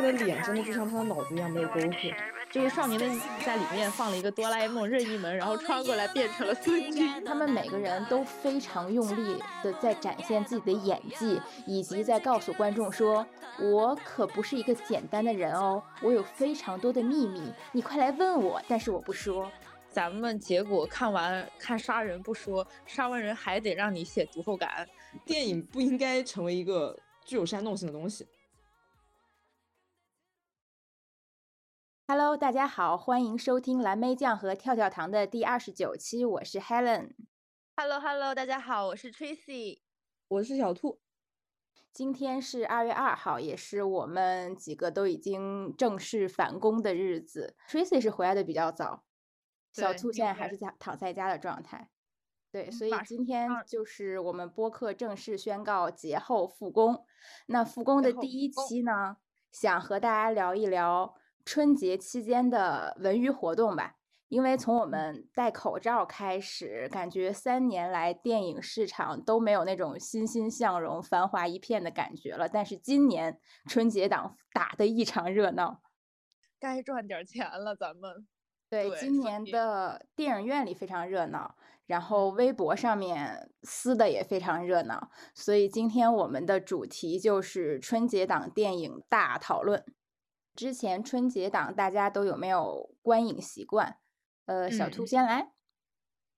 他的脸真的就像他的脑子一样没有沟壑。就是少年的在里面放了一个哆啦 A 梦任意门，然后穿过来变成了孙军。他们每个人都非常用力的在展现自己的演技，以及在告诉观众说：“我可不是一个简单的人哦，我有非常多的秘密，你快来问我，但是我不说。”咱们结果看完看杀人不说，杀完人还得让你写读后感。电影不应该成为一个具有煽动性的东西。Hello，大家好，欢迎收听蓝莓酱和跳跳糖的第二十九期，我是 Helen。Hello，Hello，大家好，我是 Tracy，我是小兔。今天是二月二号，也是我们几个都已经正式返工的日子。Tracy 是回来的比较早，小兔现在还是在躺在家的状态。对，所以今天就是我们播客正式宣告节后复工。那复工的第一期呢，想和大家聊一聊。春节期间的文娱活动吧，因为从我们戴口罩开始，感觉三年来电影市场都没有那种欣欣向荣、繁华一片的感觉了。但是今年春节档打得异常热闹，该赚点钱了，咱们。对，今年的电影院里非常热闹，然后微博上面撕的也非常热闹，所以今天我们的主题就是春节档电影大讨论。之前春节档大家都有没有观影习惯？呃，小兔先来。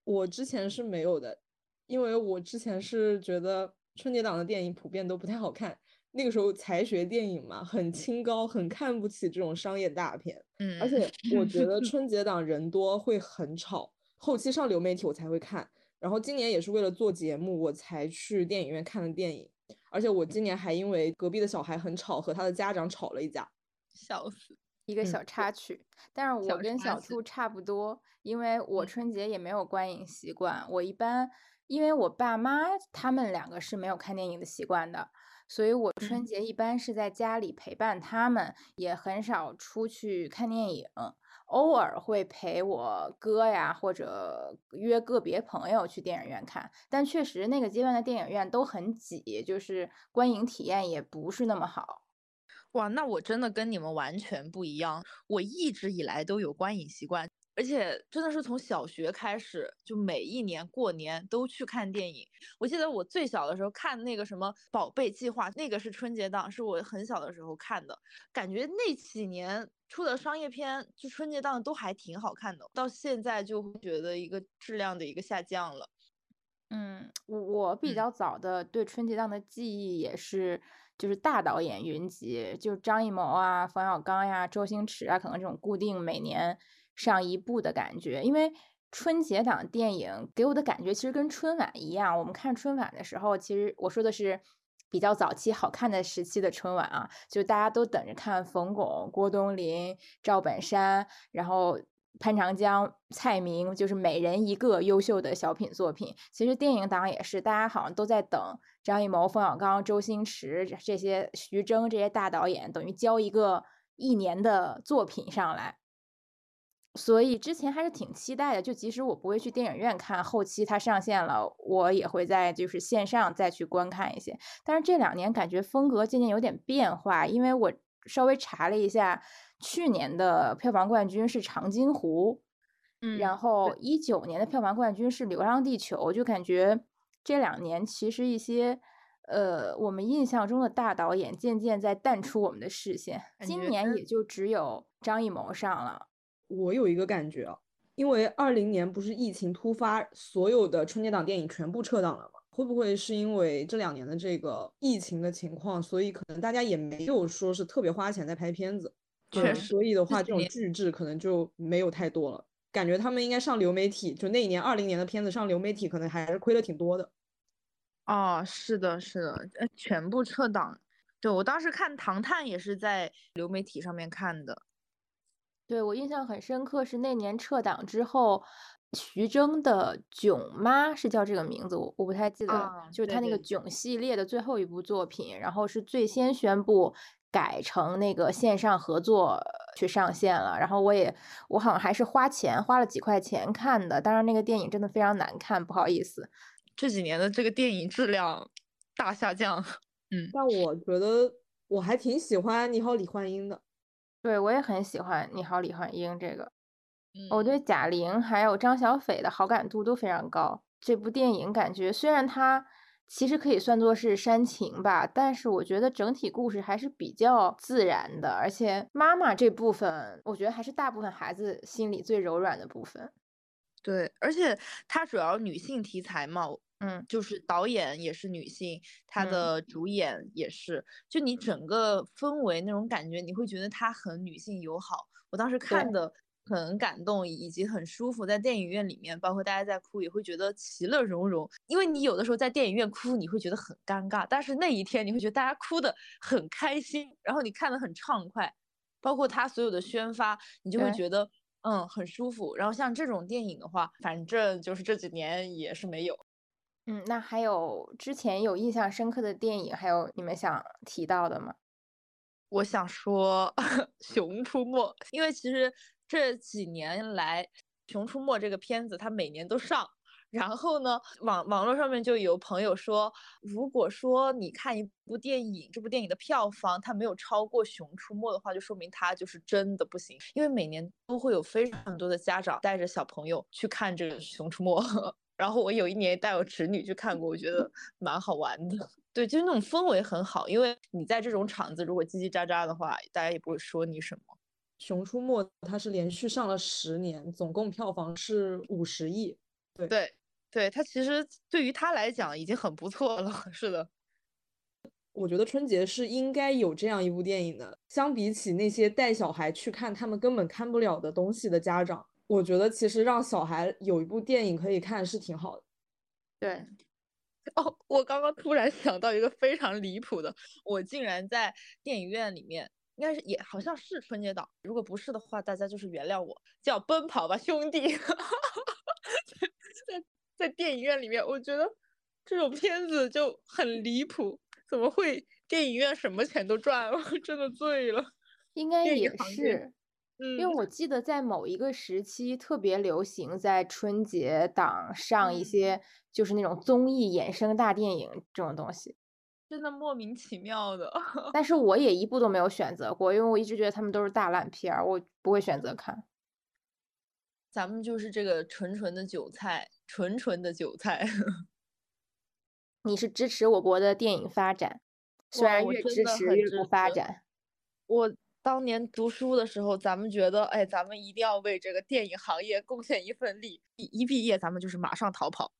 我之前是没有的，因为我之前是觉得春节档的电影普遍都不太好看。那个时候才学电影嘛，很清高，很看不起这种商业大片。嗯，而且我觉得 春节档人多会很吵，后期上流媒体我才会看。然后今年也是为了做节目我才去电影院看的电影，而且我今年还因为隔壁的小孩很吵，和他的家长吵了一架。笑死，一个小插曲。但是我跟小兔差不多，因为我春节也没有观影习惯。我一般，因为我爸妈他们两个是没有看电影的习惯的，所以我春节一般是在家里陪伴他们，也很少出去看电影。偶尔会陪我哥呀，或者约个别朋友去电影院看。但确实那个阶段的电影院都很挤，就是观影体验也不是那么好。哇，那我真的跟你们完全不一样。我一直以来都有观影习惯，而且真的是从小学开始，就每一年过年都去看电影。我记得我最小的时候看那个什么《宝贝计划》，那个是春节档，是我很小的时候看的。感觉那几年出的商业片，就春节档都还挺好看的。到现在就会觉得一个质量的一个下降了。嗯，我比较早的对春节档的记忆也是。就是大导演云集，就张艺谋啊、冯小刚呀、周星驰啊，可能这种固定每年上一部的感觉。因为春节档电影给我的感觉其实跟春晚一样。我们看春晚的时候，其实我说的是比较早期好看的时期的春晚啊，就大家都等着看冯巩、郭冬临、赵本山，然后。潘长江、蔡明，就是每人一个优秀的小品作品。其实电影档也是，大家好像都在等张艺谋、冯小刚、周星驰这些、徐峥这些大导演，等于交一个一年的作品上来。所以之前还是挺期待的，就即使我不会去电影院看，后期它上线了，我也会在就是线上再去观看一些。但是这两年感觉风格渐渐有点变化，因为我稍微查了一下。去年的票房冠军是《长津湖》，嗯，然后一九年的票房冠军是《流浪地球》，就感觉这两年其实一些呃我们印象中的大导演渐渐在淡出我们的视线。今年也就只有张艺谋上了。我有一个感觉，因为二零年不是疫情突发，所有的春节档电影全部撤档了吗？会不会是因为这两年的这个疫情的情况，所以可能大家也没有说是特别花钱在拍片子？确实，所以的话，这种巨制可能就没有太多了。感觉他们应该上流媒体，就那一年二零年的片子上流媒体，可能还是亏了挺多的。哦，是的，是的，呃，全部撤档。对我当时看《唐探》也是在流媒体上面看的。对我印象很深刻，是那年撤档之后，徐峥的《囧妈》是叫这个名字，我我不太记得，就是他那个《囧》系列的最后一部作品，然后是最先宣布。改成那个线上合作去上线了，然后我也我好像还是花钱花了几块钱看的，当然那个电影真的非常难看，不好意思。这几年的这个电影质量大下降，嗯。但我觉得我还挺喜欢《你好，李焕英》的。对，我也很喜欢《你好，李焕英》这个。我嗯对贾玲还有张小斐的好感度都非常高。这部电影感觉虽然它其实可以算作是煽情吧，但是我觉得整体故事还是比较自然的，而且妈妈这部分，我觉得还是大部分孩子心里最柔软的部分。对，而且它主要女性题材嘛，嗯就是导演也是女性，她嗯的主演也是，就你整个氛围那种感觉，你会觉得她很女性友好。我当时看的很感动，以及很舒服，在电影院里面，包括大家在哭，也会觉得其乐融融。因为你有的时候在电影院哭，你会觉得很尴尬，但是那一天你会觉得大家哭的很开心，然后你看的很畅快，包括他所有的宣发，你就会觉得。嗯，很舒服。然后像这种电影的话，反正就是这几年也是没有。嗯，那还有之前有印象深刻的电影，还有你们想提到的吗？我想说 《熊出没》，因为其实这几年来，《熊出没》这个片子它每年都上。然后呢，网网络上面就有朋友说，如果说你看一部电影，这部电影的票房它没有超过《熊出没》的话，就说明它就是真的不行。因为每年都会有非常多的家长带着小朋友去看这个《熊出没》，然后我有一年带我侄女去看过，我觉得蛮好玩的。对，就是那种氛围很好，因为你在这种场子如果叽叽喳喳的话，大家也不会说你什么。《熊出没》它是连续上了十年，总共票房是五十亿。对，对对，它其实对于他来讲已经很不错了。是的，我觉得春节是应该有这样一部电影的。相比起那些带小孩去看他们根本看不了的东西的家长，我觉得其实让小孩有一部电影可以看是挺好的。对，哦，我刚刚突然想到一个非常离谱的，我竟然在电影院里面，应该是也好像是春节档，如果不是的话，大家就是原谅我，叫《奔跑吧兄弟》在在电影院里面，我觉得这种片子就很离谱，怎么会电影院什么钱都赚了？真的醉了。应该也是。因为嗯，我记得在某一个时期特别流行在春节档上一嗯些就是那种综艺衍生大电影这种东西，真的莫名其妙的。但是我也一部都没有选择过，因为我一直觉得他们都是大烂片儿，我不会选择看。咱们就是这个纯纯的韭菜，纯纯的韭菜。你是支持我国的电影发展，虽然越支持越不发展。我当年读书的时候，咱们觉得，哎，咱们一定要为这个电影行业贡献一份力。一一毕业，咱们就是马上逃跑。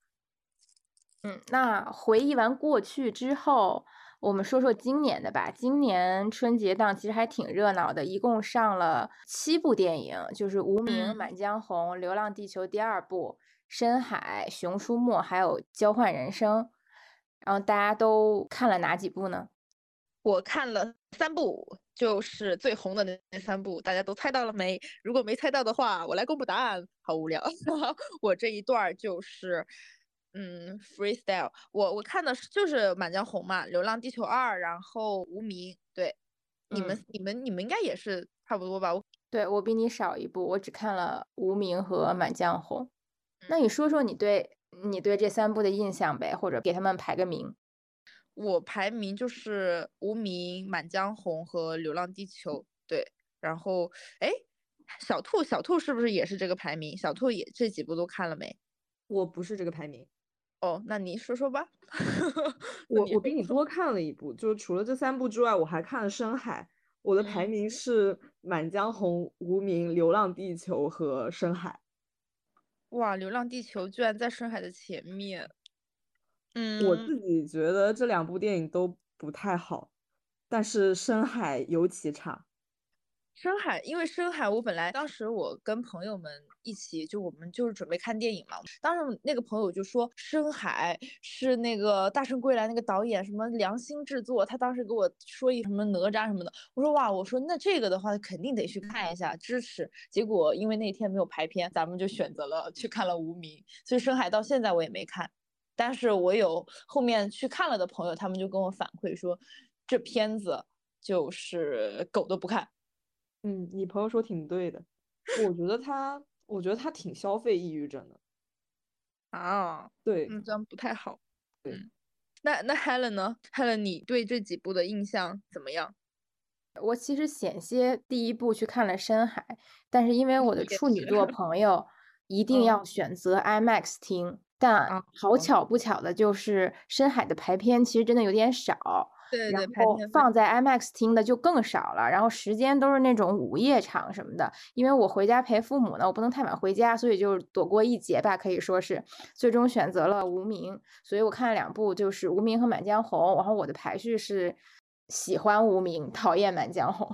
嗯，那回忆完过去之后，我们说说今年的吧。今年春节档其实还挺热闹的，一共上了七部电影，就是《无名》《嗯满江红》《流浪地球》第二部、《深海》《熊出没》，还有《交换人生》。然后大家都看了哪几部呢？我看了三部，就是最红的那那三部，大家都猜到了没？如果没猜到的话，我来公布答案，好无聊。我这一段儿就是，嗯，freestyle。我我看的是就是《满江红》嘛，《流浪地球二》，然后《无名》。对，你们、嗯你们你们应该也是差不多吧？我对，我比你少一部，我只看了《无名》和《满江红》。那嗯你说说你对你对这三部的印象呗，或者给他们排个名。我排名就是《无名》《满江红》和《流浪地球》。对，然后哎，小兔小兔是不是也是这个排名？小兔也这几部都看了没？我不是这个排名，哦，那你说说吧。那我我比你多看了一部，就是除了这三部之外，我还看了《深海》。我的排嗯名是《满江红》《无名》《流浪地球》和《深海》。哇，《流浪地球》居然在深海的前面。嗯我嗯，自己觉得这两部电影都不太好，但是《深海》尤其差。深海，因为深海，我本来当时我跟朋友们一起，就我们就是准备看电影嘛。当时那个朋友就说，深海是那个《大圣归来》那个导演什么良心制作，他当时给我说一什么哪吒什么的。我说哇，我说那这个的话肯定得去看一下，支持。结果因为那天没有排片，咱们就选择了去看了《无名》，所以深海到现在我也没看。但是我有后面去看了的朋友，他们就跟我反馈说，这片子就是狗都不看。嗯，你朋友说挺对的，我觉得他，我觉得他挺消费抑郁症的。啊，对，嗯，这样不太好。对嗯，那那 Helen 呢？Helen，你对这几部的印象怎么样？我其实险些第一部去看了《深海》，但是因为我的处女座朋友 一定要选择 IMAX 听，但好巧不巧的就是《深海》的排片其实真的有点少。对，然后放在 IMAX 听的就更少了，然后时间都是那种午夜场什么的。因为我回家陪父母呢，我不能太晚回家，所以就躲过一劫吧，可以说是最终选择了《无名》。所以我看了两部，就是《无名》和《满江红》。然后我的排序是喜欢《无名》，讨厌《满江红》，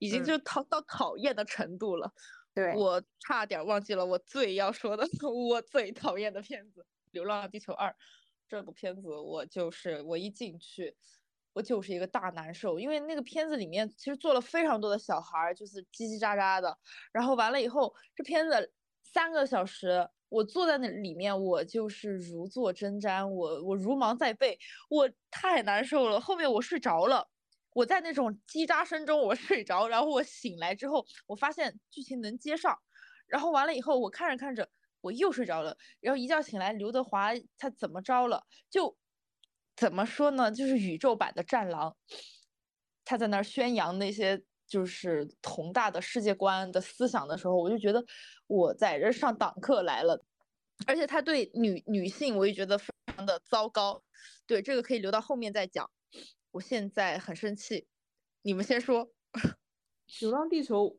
已经就讨到讨厌的程度了。对我差点忘记了我最要说的，我最讨厌的片子《流浪地球二》。这部片子我就是我一进去，我就是一个大难受，因为那个片子里面其实做了非常多的小孩，就是叽叽喳喳的。然后完了以后，这片子三个小时，我坐在那里面，我就是如坐针毡，我我如芒在背，我太难受了。后面我睡着了，我在那种叽喳声中我睡着，然后我醒来之后，我发现剧情能接上，然后完了以后，我看着看着。我又睡着了，然后一觉醒来，刘德华他怎么着了？就怎么说呢？就是宇宙版的战狼，他在那儿宣扬那些就是宏大的世界观的思想的时候，我就觉得我在这上党课来了。而且他对女女性，我也觉得非常的糟糕。对这个可以留到后面再讲。我现在很生气，你们先说。流浪地球，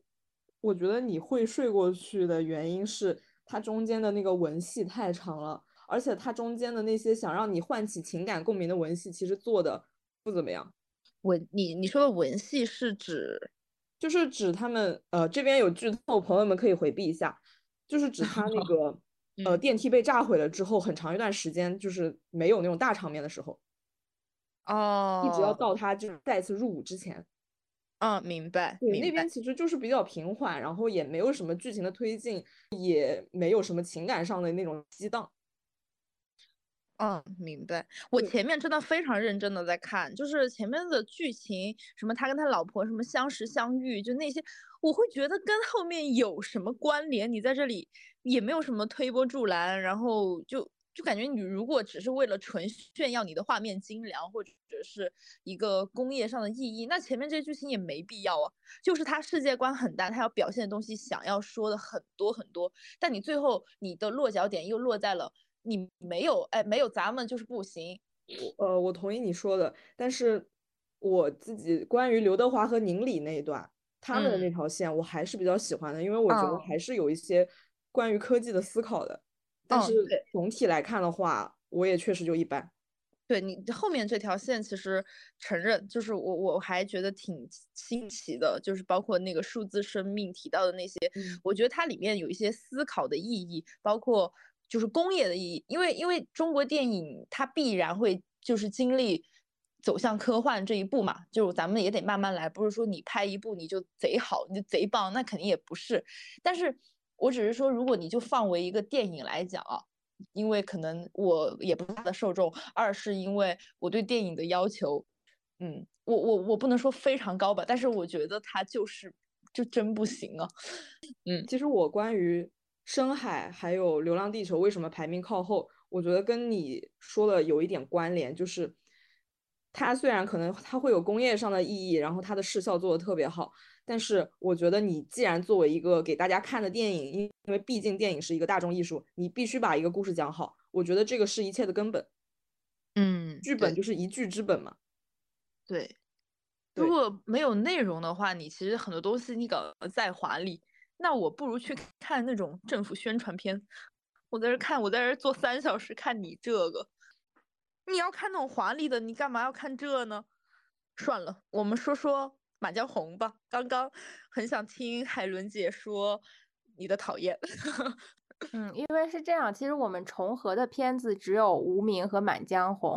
我觉得你会睡过去的原因是。它中间的那个文戏太长了，而且它中间的那些想让你唤起情感共鸣的文戏，其实做的不怎么样。文，你你说的文戏是指，就是指他们呃这边有剧透，朋友们可以回避一下，就是指他那个 呃电梯被炸毁了之后，很长一段时间就是没有那种大场面的时候，哦，一直要到他就是再次入伍之前。嗯，明白。对，那边其实就是比较平缓，然后也没有什么剧情的推进，也没有什么情感上的那种激荡。嗯，明白。我前面真的非常认真的在看，就是前面的剧情，什么他跟他老婆什么相识相遇，就那些，我会觉得跟后面有什么关联？你在这里也没有什么推波助澜，然后就。就感觉你如果只是为了纯炫耀你的画面精良，或者是一个工业上的意义，那前面这些剧情也没必要啊。就是它世界观很大，它要表现的东西想要说的很多很多，但你最后你的落脚点又落在了你没有哎没有咱们就是不行。呃，我同意你说的，但是我自己关于刘德华和宁理那一段，他们的那条线我还是比较喜欢的，因为我觉得还是有一些关于科技的思考的。但是总体来看的话，我也确实就一般。对你后面这条线，其实承认就是我我还觉得挺新奇的，就是包括那个数字生命提到的那些，我觉得它里面有一些思考的意义，包括就是工业的意义。因为因为中国电影它必然会就是经历走向科幻这一步嘛，就咱们也得慢慢来，不是说你拍一部你就贼好，你就贼棒，那肯定也不是。但是。我只是说，如果你就放为一个电影来讲啊，因为可能我也不是他的受众，二是因为我对电影的要求，嗯，我我我不能说非常高吧，但是我觉得他就是就真不行啊，嗯，其实我关于深海还有流浪地球为什么排名靠后，我觉得跟你说的有一点关联，就是它虽然可能它会有工业上的意义，然后它的视效做的特别好。但是我觉得，你既然作为一个给大家看的电影，因因为毕竟电影是一个大众艺术，你必须把一个故事讲好。我觉得这个是一切的根本。嗯，剧本就是一剧之本嘛。对，如果没有内容的话，你其实很多东西你搞再华丽，那我不如去看那种政府宣传片。我在这看，我在这坐三小时看你这个，你要看那种华丽的，你干嘛要看这呢？算了，我们说说。满江红吧，刚刚很想听海伦姐说你的讨厌。嗯，因为是这样，其实我们重合的片子只有《无名》和《满江红》，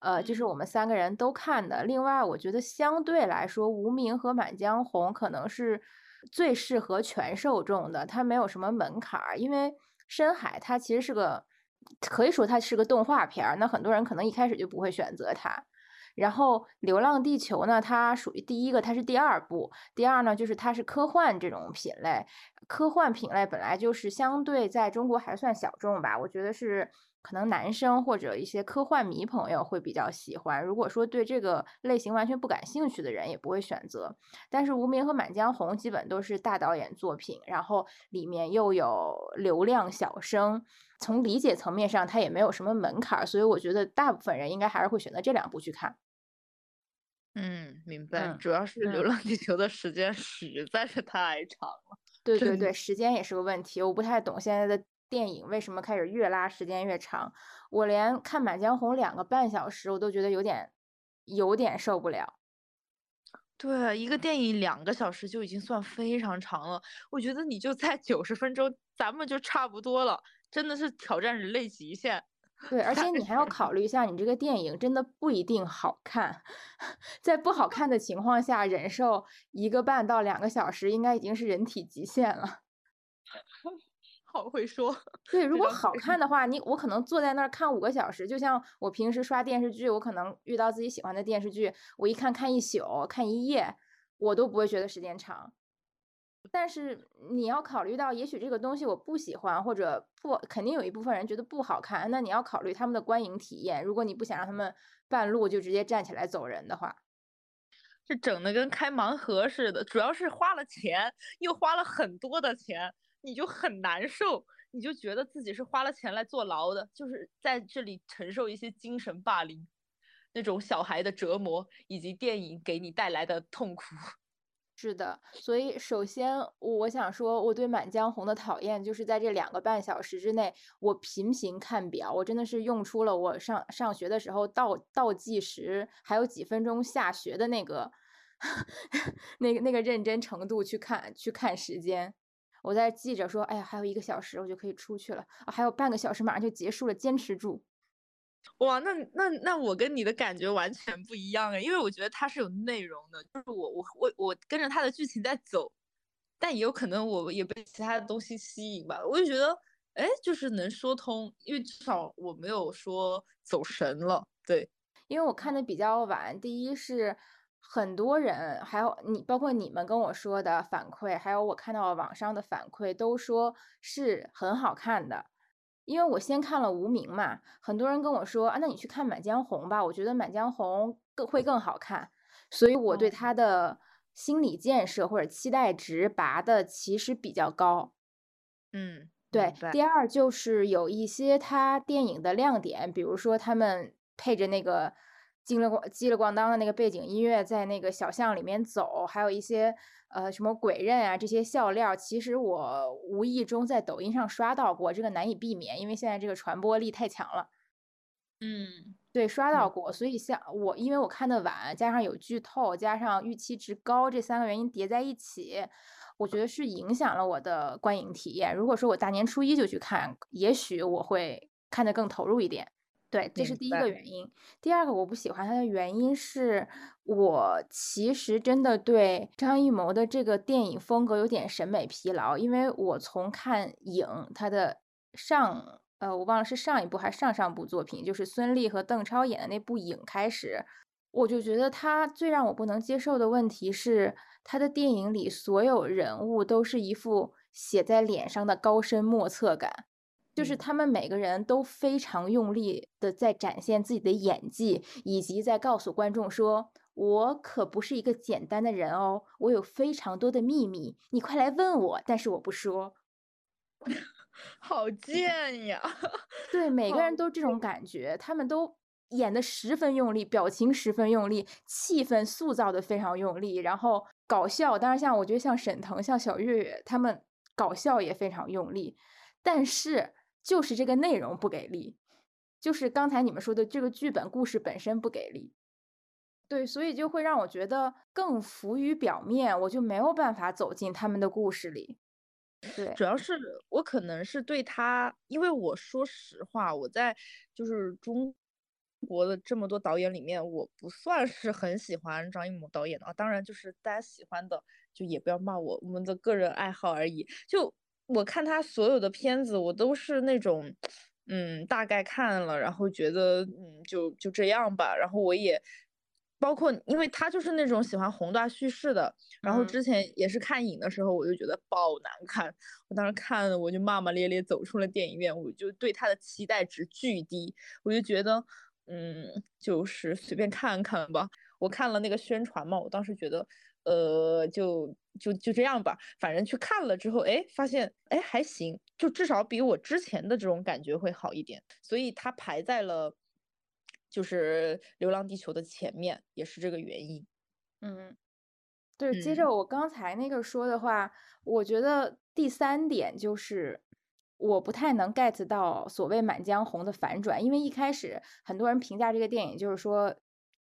呃，就是我们三个人都看的。另外，我觉得相对来说，《无名》和《满江红》可能是最适合全受众的，它没有什么门槛儿。因为《深海》它其实是个，可以说它是个动画片儿，那很多人可能一开始就不会选择它。然后《流浪地球》呢，它属于第一个，它是第二部。第二呢，就是它是科幻这种品类，科幻品类本来就是相对在中国还算小众吧。我觉得是可能男生或者一些科幻迷朋友会比较喜欢。如果说对这个类型完全不感兴趣的人，也不会选择。但是《无名》和《满江红》基本都是大导演作品，然后里面又有流量小生，从理解层面上它也没有什么门槛，所以我觉得大部分人应该还是会选择这两部去看。嗯，明白。嗯主要是《流嗯浪地球》的时间实在是太长了。对对对，时间也是个问题。我不太懂现在的电影为什么开始越拉时间越长。我连看《满江红》两个半小时，我都觉得有点有点受不了。对啊，一个电影两个小时就已经算非常长了，我觉得你就在九十分钟，咱们就差不多了，真的是挑战人类极限。对，而且你还要考虑一下，你这个电影真的不一定好看，在不好看的情况下，忍受一个半到两个小时，应该已经是人体极限了。好会说，对，如果好看的话，你我可能坐在那儿看五个小时，就像我平时刷电视剧，我可能遇到自己喜欢的电视剧，我一看看一宿，看一夜，我都不会觉得时间长。但是你要考虑到，也许这个东西我不喜欢，或者不，肯定有一部分人觉得不好看，那你要考虑他们的观影体验。如果你不想让他们半路就直接站起来走人的话，这整的跟开盲盒似的，主要是花了钱，又花了很多的钱，你就很难受，你就觉得自己是花了钱来坐牢的，就是在这里承受一些精神霸凌，那种小孩的折磨，以及电影给你带来的痛苦。是的，所以首先我想说，我对《满江红》的讨厌就是在这两个半小时之内，我频频看表，我真的是用出了我上上学的时候倒倒计时还有几分钟下学的那个 那个那个认真程度去看去看时间。我在记着说，哎呀，还有一个小时我就可以出去了，还有半个小时马上就结束了，坚持住。哇，那那那我跟你的感觉完全不一样哎，因为我觉得它是有内容的，就是我我我我跟着它的剧情在走，但也有可能我也被其他的东西吸引吧，我就觉得哎，就是能说通，因为至少我没有说走神了，对，因为我看的比较晚，第一是很多人，还有你，包括你们跟我说的反馈，还有我看到网上的反馈，都说是很好看的。因为我先看了《无名》嘛，很多人跟我说啊，那你去看《满江红》吧，我觉得《满江红》更会更好看，所以我对哦它的心理建设或者期待值拔的其实比较高。嗯，对第二就是有一些他电影的亮点，比如说他们配着那个叽了咣叽了咣当的那个背景音乐，在那个小巷里面走，还有一些呃什么鬼刃啊这些笑料，其实我无意中在抖音上刷到过，这个难以避免，因为现在这个传播力太强了。嗯对，刷到嗯过，所以像我，因为我看的晚，加上有剧透，加上预期值高，这三个原因叠在一起，我觉得是影响了我的观影体验。如果说我大年初一就去看，也许我会看得更投入一点。对，这是第一个原因。第二个我不喜欢他的原因是我其实真的对张艺谋的这个电影风格有点审美疲劳，因为我从看影他的上呃，我忘了是上一部还是上上部作品，就是孙俪和邓超演的那部《影》开始，我就觉得他最让我不能接受的问题是，他的电影里所有人物都是一副写在脸上的高深莫测感，就是嗯他们每个人都非常用力的在展现自己的演技，以及在告诉观众说。我可不是一个简单的人哦，我有非常多的秘密，你快来问我，但是我不说。好贱呀！对，每个人都这种感觉，他们都演的十分用力，表情十分用力，气氛塑造的非常用力，然后搞笑，当然像我觉得像沈腾、像小岳岳他们搞笑也非常用力，但是就是这个内容不给力，就是刚才你们说的这个剧本故事本身不给力。对，所以就会让我觉得更浮于表面，我就没有办法走进他们的故事里。对，主要是我可能是对他，因为我说实话，我在就是中国的这么多导演里面，我不算是很喜欢张艺谋导演的啊。当然，就是大家喜欢的，就也不要骂我，我们的个人爱好而已。就我看他所有的片子，我都是那种，嗯，大概看了，然后觉得，嗯，就就这样吧。然后我也包括因为他就是那种喜欢宏大叙事的，然后嗯之前也是看影的时候，我就觉得爆难看，我当时看了我就骂骂咧咧走出了电影院，我就对他的期待值巨低，我就觉得嗯，就是随便看看吧。我看了那个宣传嘛，我当时觉得呃，就就就这样吧，反正去看了之后，哎，发现哎还行，就至少比我之前的这种感觉会好一点，所以它排在了就是《流浪地球》的前面，也是这个原因。嗯，对，接嗯。着我刚才那个说的话，我觉得第三点就是我不太能 get 到所谓《满江红》的反转，因为一开始很多人评价这个电影就是说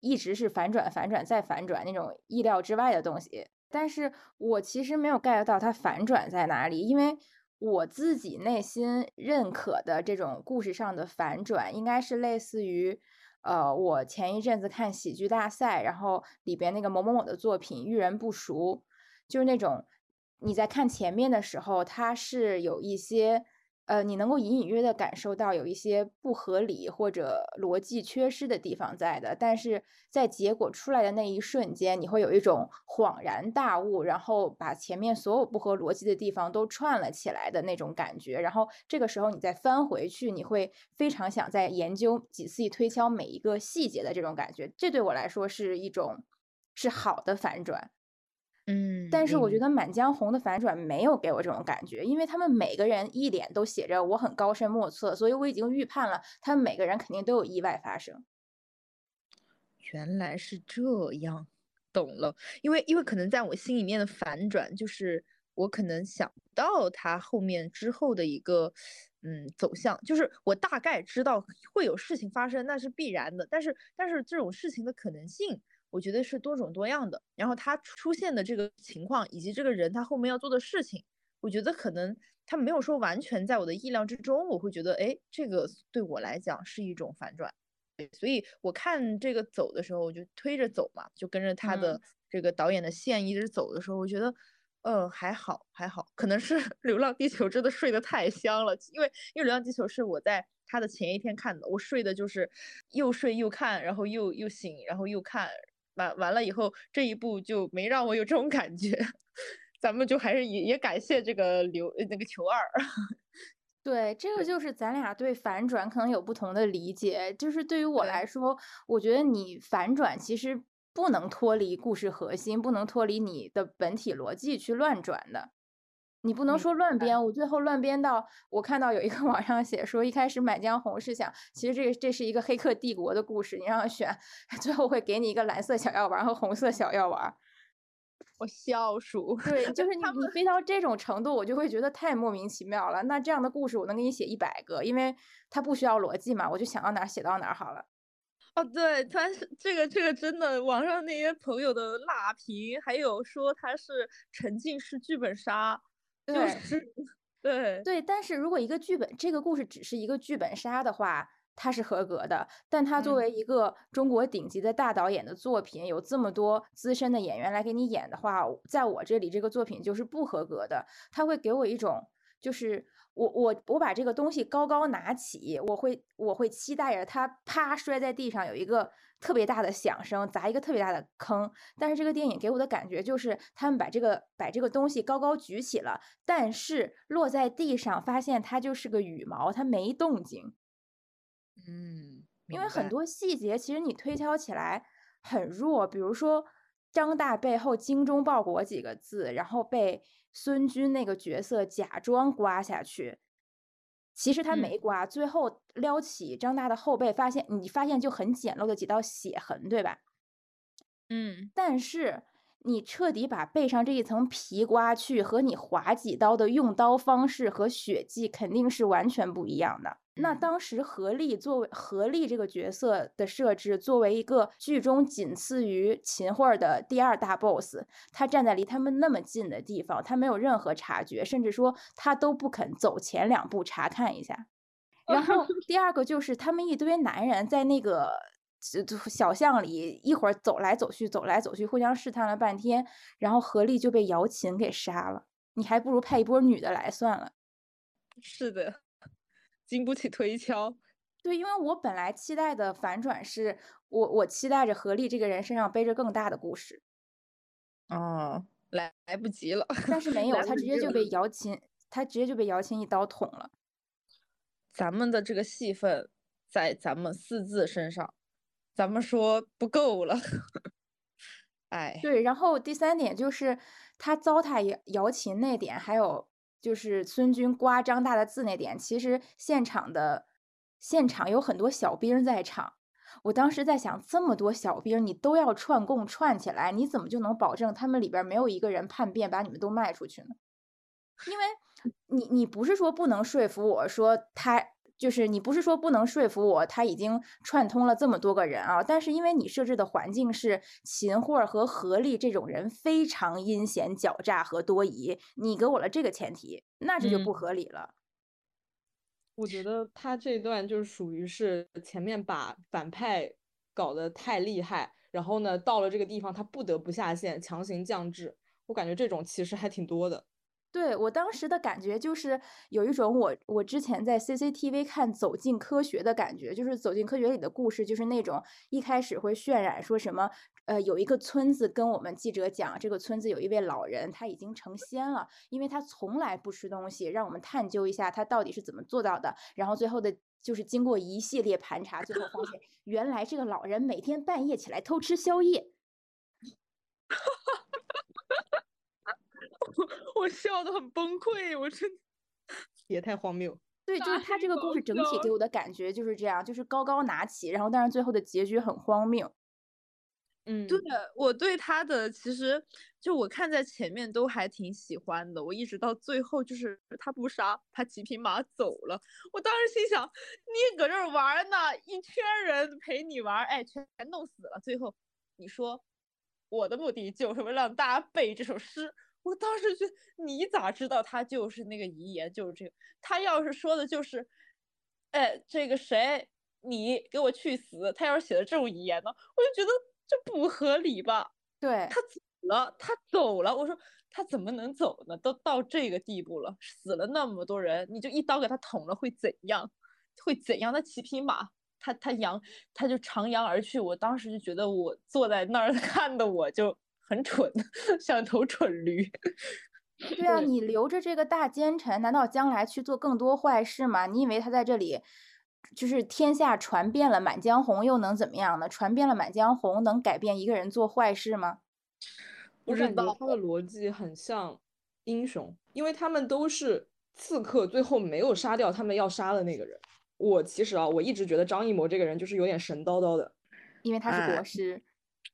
一直是反转、反转再反转那种意料之外的东西，但是我其实没有 get 到它反转在哪里，因为我自己内心认可的这种故事上的反转，应该是类似于。呃，我前一阵子看喜剧大赛，然后里边那个某某某的作品《遇人不淑》，就是那种你在看前面的时候，它是有一些呃，你能够隐隐约约的感受到有一些不合理或者逻辑缺失的地方在的，但是在结果出来的那一瞬间，你会有一种恍然大悟，然后把前面所有不合逻辑的地方都串了起来的那种感觉，然后这个时候你再翻回去，你会非常想再研究仔细推敲每一个细节的这种感觉，这对我来说是一种是好的反转。嗯，但是我觉得《满江红》的反转没有给我这种感觉，因为他们每个人一脸都写着我很高深莫测，所以我已经预判了他们每个人肯定都有意外发生。原来是这样，懂了。因为因为可能在我心里面的反转，就是我可能想不到他后面之后的一个嗯走向，就是我大概知道会有事情发生，那是必然的。但是但是这种事情的可能性，我觉得是多种多样的。然后他出现的这个情况，以及这个人他后面要做的事情，我觉得可能他没有说完全在我的意料之中。我会觉得，哎，这个对我来讲是一种反转。所以我看这个走的时候，我就推着走嘛，就跟着他的嗯这个导演的线一直走的时候，我觉得，呃，还好还好，可能是 《流浪地球》真的睡得太香了，因为因为《流浪地球》是我在他的前一天看的，我睡的就是又睡又看，然后又又醒，然后又看，完完了以后这一部就没让我有这种感觉，咱们就还是也也感谢这个刘呃那个球二。对，这个就是咱俩对反转可能有不同的理解。就是对于我来说，我觉得你反转其实不能脱离故事核心，不能脱离你的本体逻辑去乱转的。你不能说乱编，我最后乱编到我看到有一个 网上写说，一开始《满江红》是想，其实这个这是一个黑客帝国的故事，你让他选，最后会给你一个蓝色小药丸和红色小药丸。我笑鼠，对，就是你他你飞到这种程度，我就会觉得太莫名其妙了。那这样的故事我能给你写一百个，因为它不需要逻辑嘛，我就想到哪儿写到哪儿好了。哦，对，他是这个这个真的，网上那些朋友的辣评，还有说他是沉浸式剧本杀，就对是对对，但是如果一个剧本这个故事只是一个剧本杀的话，它是合格的。但它作嗯为一个中国顶级的大导演的作品，有这么多资深的演员来给你演的话，在我这里这个作品就是不合格的。它会给我一种就是我我我把这个东西高高拿起，我会我会期待着它啪摔在地上有一个特别大的响声，砸一个特别大的坑。但是这个电影给我的感觉就是，他们把这个把这个东西高高举起了，但是落在地上，发现它就是个羽毛，它没动静。嗯，因为很多细节其实你推敲起来很弱，比如说张大背后“精忠报国”几个字，然后被孙军那个角色假装刮下去，其实他嗯。没刮，最后撩起张大的后背，发现你发现就很简陋的几道血痕，对吧？嗯。但是你彻底把背上这一层皮刮去，和你划几刀的用刀方式和血迹肯定是完全不一样的。那嗯当时何丽作为何丽这个角色的设置，作为一个剧中仅次于秦桧儿的第二大 boss，他站在离他们那么近的地方，他没有任何察觉，甚至说他都不肯走前两步查看一下。然后 第二个就是他们一堆男人在那个小巷里一会儿走来走去，走来走去，互相试探了半天，然后何丽就被姚琴给杀了。你还不如派一波女的来算了。是的，经不起推敲。对，因为我本来期待的反转是我我期待着何丽这个人身上背着更大的故事。哦，来来不及了。但是没 有，他直接就被姚琴，他直接就被姚琴一刀捅了。咱们的这个戏份在咱们四字身上，咱们说不够了。哎，对，然后第三点就是他糟蹋姚姚琴那点，还有就是孙军刮张大的字那点，其实现场的现场有很多小兵在场。我当时在想，这么多小兵你都要串供串起来，你怎么就能保证他们里边没有一个人叛变把你们都卖出去呢？因为你你不是说不能说服我说他就是你不是说不能说服我他已经串通了这么多个人啊，但是因为你设置的环境是秦桧和何力这种人非常阴险狡诈和多疑，你给我了这个前提，那这就不合理了。我觉得他这段就是属于是前面把反派搞得太厉害，然后呢，到了这个地方他不得不下线，强行降智。我感觉这种其实还挺多的。对我当时的感觉就是有一种我我之前在 CCTV 看《走进科学》的感觉，就是《走进科学》里的故事，就是那种一开始会渲染说什么，呃，有一个村子跟我们记者讲，这个村子有一位老人，他已经成仙了，因为他从来不吃东西，让我们探究一下他到底是怎么做到的。然后最后的就是经过一系列盘查，最后发现 原来这个老人每天半夜起来偷吃宵夜。我笑的很崩溃，我真也太荒谬。对，就是他这个故事整体给我的感觉就是这样，就是高高拿起，然后但是最后的结局很荒谬。嗯，对，我对他的其实就我看在前面都还挺喜欢的，我一直到最后就是他不杀，他骑匹马走了，我当时心想，你搁这儿玩呢，一圈人陪你玩，哎，全弄死了。最后你说我的目的就是为了让大家背这首诗。我当时就，你咋知道他就是那个遗言？就是这个，他要是说的就是，哎，这个谁，你给我去死！他要是写的这种遗言呢，我就觉得这不合理吧？对，他走了，他走了。我说他怎么能走呢？都到这个地步了，死了那么多人，你就一刀给他捅了，会怎样？会怎样？那骑匹马，他他扬，他就长扬而去。我当时就觉得，我坐在那儿 看的，我就。很蠢，像头蠢驴。对啊，你留着这个大奸臣，难道将来去做更多坏事吗？你以为他在这里，就是天下传遍了《满江红》，又能怎么样呢？传遍了《满江红》，能改变一个人做坏事吗？我感觉他的逻辑很像英雄，因为他们都是刺客，最后没有杀掉他们要杀的那个人。我其实啊，我一直觉得张艺谋这个人就是有点神叨叨的，因为他是国师。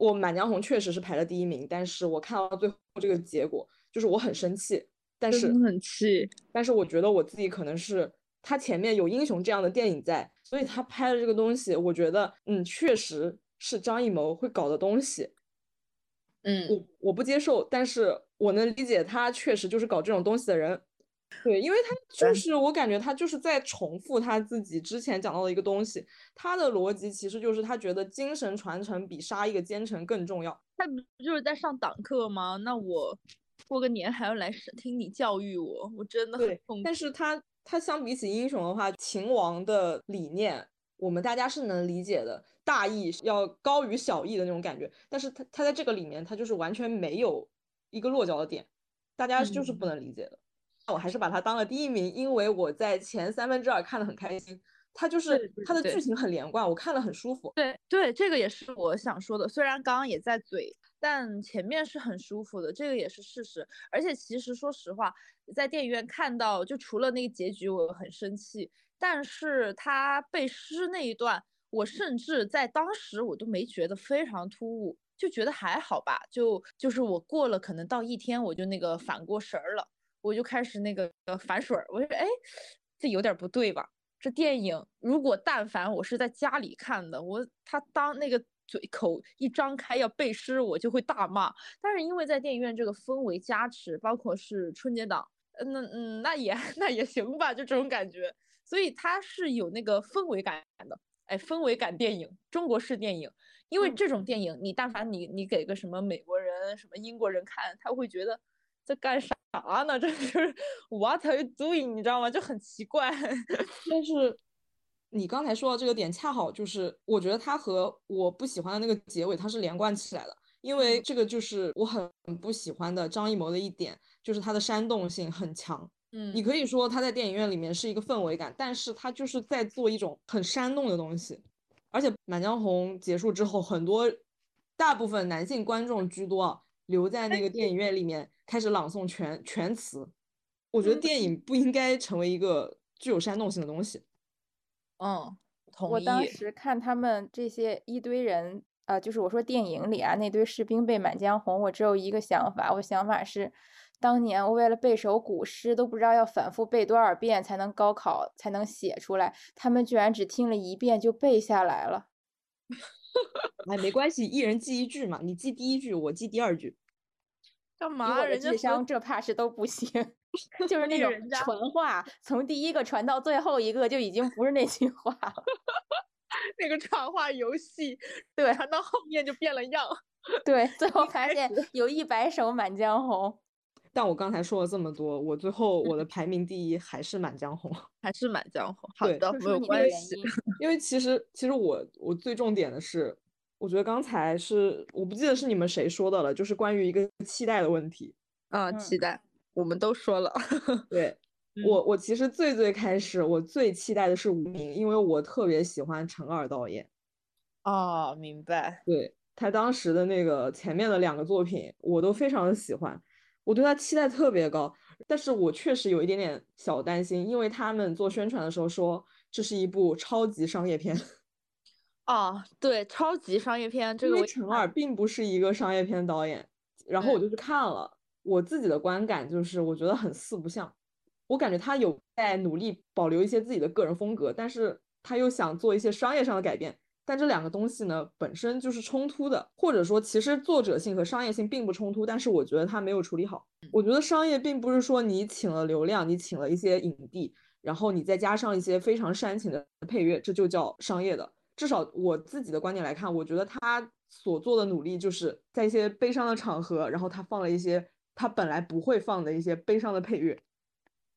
我《满江红》确实是排了第一名，但是我看到最后这个结果，就是我很生气。但是很气，但是我觉得我自己可能是他前面有英雄这样的电影在，所以他拍的这个东西，我觉得嗯，确实是张艺谋会搞的东西。嗯，我我不接受，但是我能理解他确实就是搞这种东西的人。对，因为他就是我感觉他就是在重复他自己之前讲到的一个东西。他的逻辑其实就是他觉得精神传承比杀一个奸臣更重要。他不就是在上党课吗？那我过个年还要来听你教育我，我真的很痛。但是他他相比起英雄的话，秦王的理念我们大家是能理解的，大义要高于小义的那种感觉。但是他他在这个里面他就是完全没有一个落脚的点，大家就是不能理解的。我还是把它当了第一名，因为我在前三分之二看得很开心。它就是它的剧情很连贯，我看了很舒服。对对，这个也是我想说的。虽然刚刚也在嘴，但前面是很舒服的，这个也是事实。而且其实说实话，在电影院看到，就除了那个结局我很生气，但是他背诗那一段，我甚至在当时我都没觉得非常突兀，就觉得还好吧。就就是我过了可能到一天，我就那个反过神儿了。我就开始那个反水儿，我就说，哎，这有点不对吧？这电影如果但凡我是在家里看的，我他当那个嘴口一张开要背诗，我就会大骂。但是因为在电影院这个氛围加持，包括是春节档，嗯嗯，那也 那也行吧，就这种感觉。所以它是有那个氛围感的，哎，氛围感电影，中国式电影。因为这种电影，你但凡你你给个什么美国人、什么英国人看，他会觉得。在干啥呢？这是 What are you doing？你知道吗？就很奇怪。但是你刚才说到这个点，恰好就是我觉得它和我不喜欢的那个结尾它是连贯起来的，因为这个就是我很不喜欢的张艺谋的一点，就是他的煽动性很强。嗯，你可以说他在电影院里面是一个氛围感，但是他就是在做一种很煽动的东西。而且《满江红》结束之后，很多大部分男性观众居多，留在那个电影院里面开始朗诵全全词。我觉得电影不应该成为一个具有煽动性的东西。嗯，同意。我当时看他们这些一堆人，呃，就是我说电影里啊那堆士兵背《满江红》，我只有一个想法，我想法是，当年我为了背首古诗都不知道要反复背多少遍才能高考才能写出来，他们居然只听了一遍就背下来了。哎，没关系，一人记一句嘛，你记第一句，我记第二句。干嘛？我的人家智商，这怕是都不行。就是那种人家传话，从第一个传到最后一个就已经不是那句话了。那个传话游戏，对传到后面就变了样。对，最 后发现有一百首《满江红》。但我刚才说了这么多，我最后我的排名第一还是《满江红》。还是《满江红》。好的，没有关系。因为其实其实我我最重点的是，我觉得刚才是我不记得是你们谁说的了，就是关于一个期待的问题。啊，嗯期待。我们都说了。对嗯我我其实最最开始我最期待的是无名，因为我特别喜欢陈耳导演，哦，明白。对他当时的那个前面的两个作品我都非常的喜欢，我对他期待特别高，但是我确实有一点点小担心，因为他们做宣传的时候说这是一部超级商业片。哦，对，超级商业片这因为陈耳并不是一个商业片导演，然后我嗯就去看了，我自己的观感就是我觉得很四不像，我感觉他有在努力保留一些自己的个人风格，但是他又想做一些商业上的改变，但这两个东西呢本身就是冲突的，或者说其实作者性和商业性并不冲突，但是我觉得他没有处理好。我觉得商业并不是说你请了流量，你请了一些影帝，然后你再加上一些非常煽情的配乐，这就叫商业的。至少我自己的观点来看，我觉得他所做的努力就是在一些悲伤的场合，然后他放了一些他本来不会放的一些悲伤的配乐。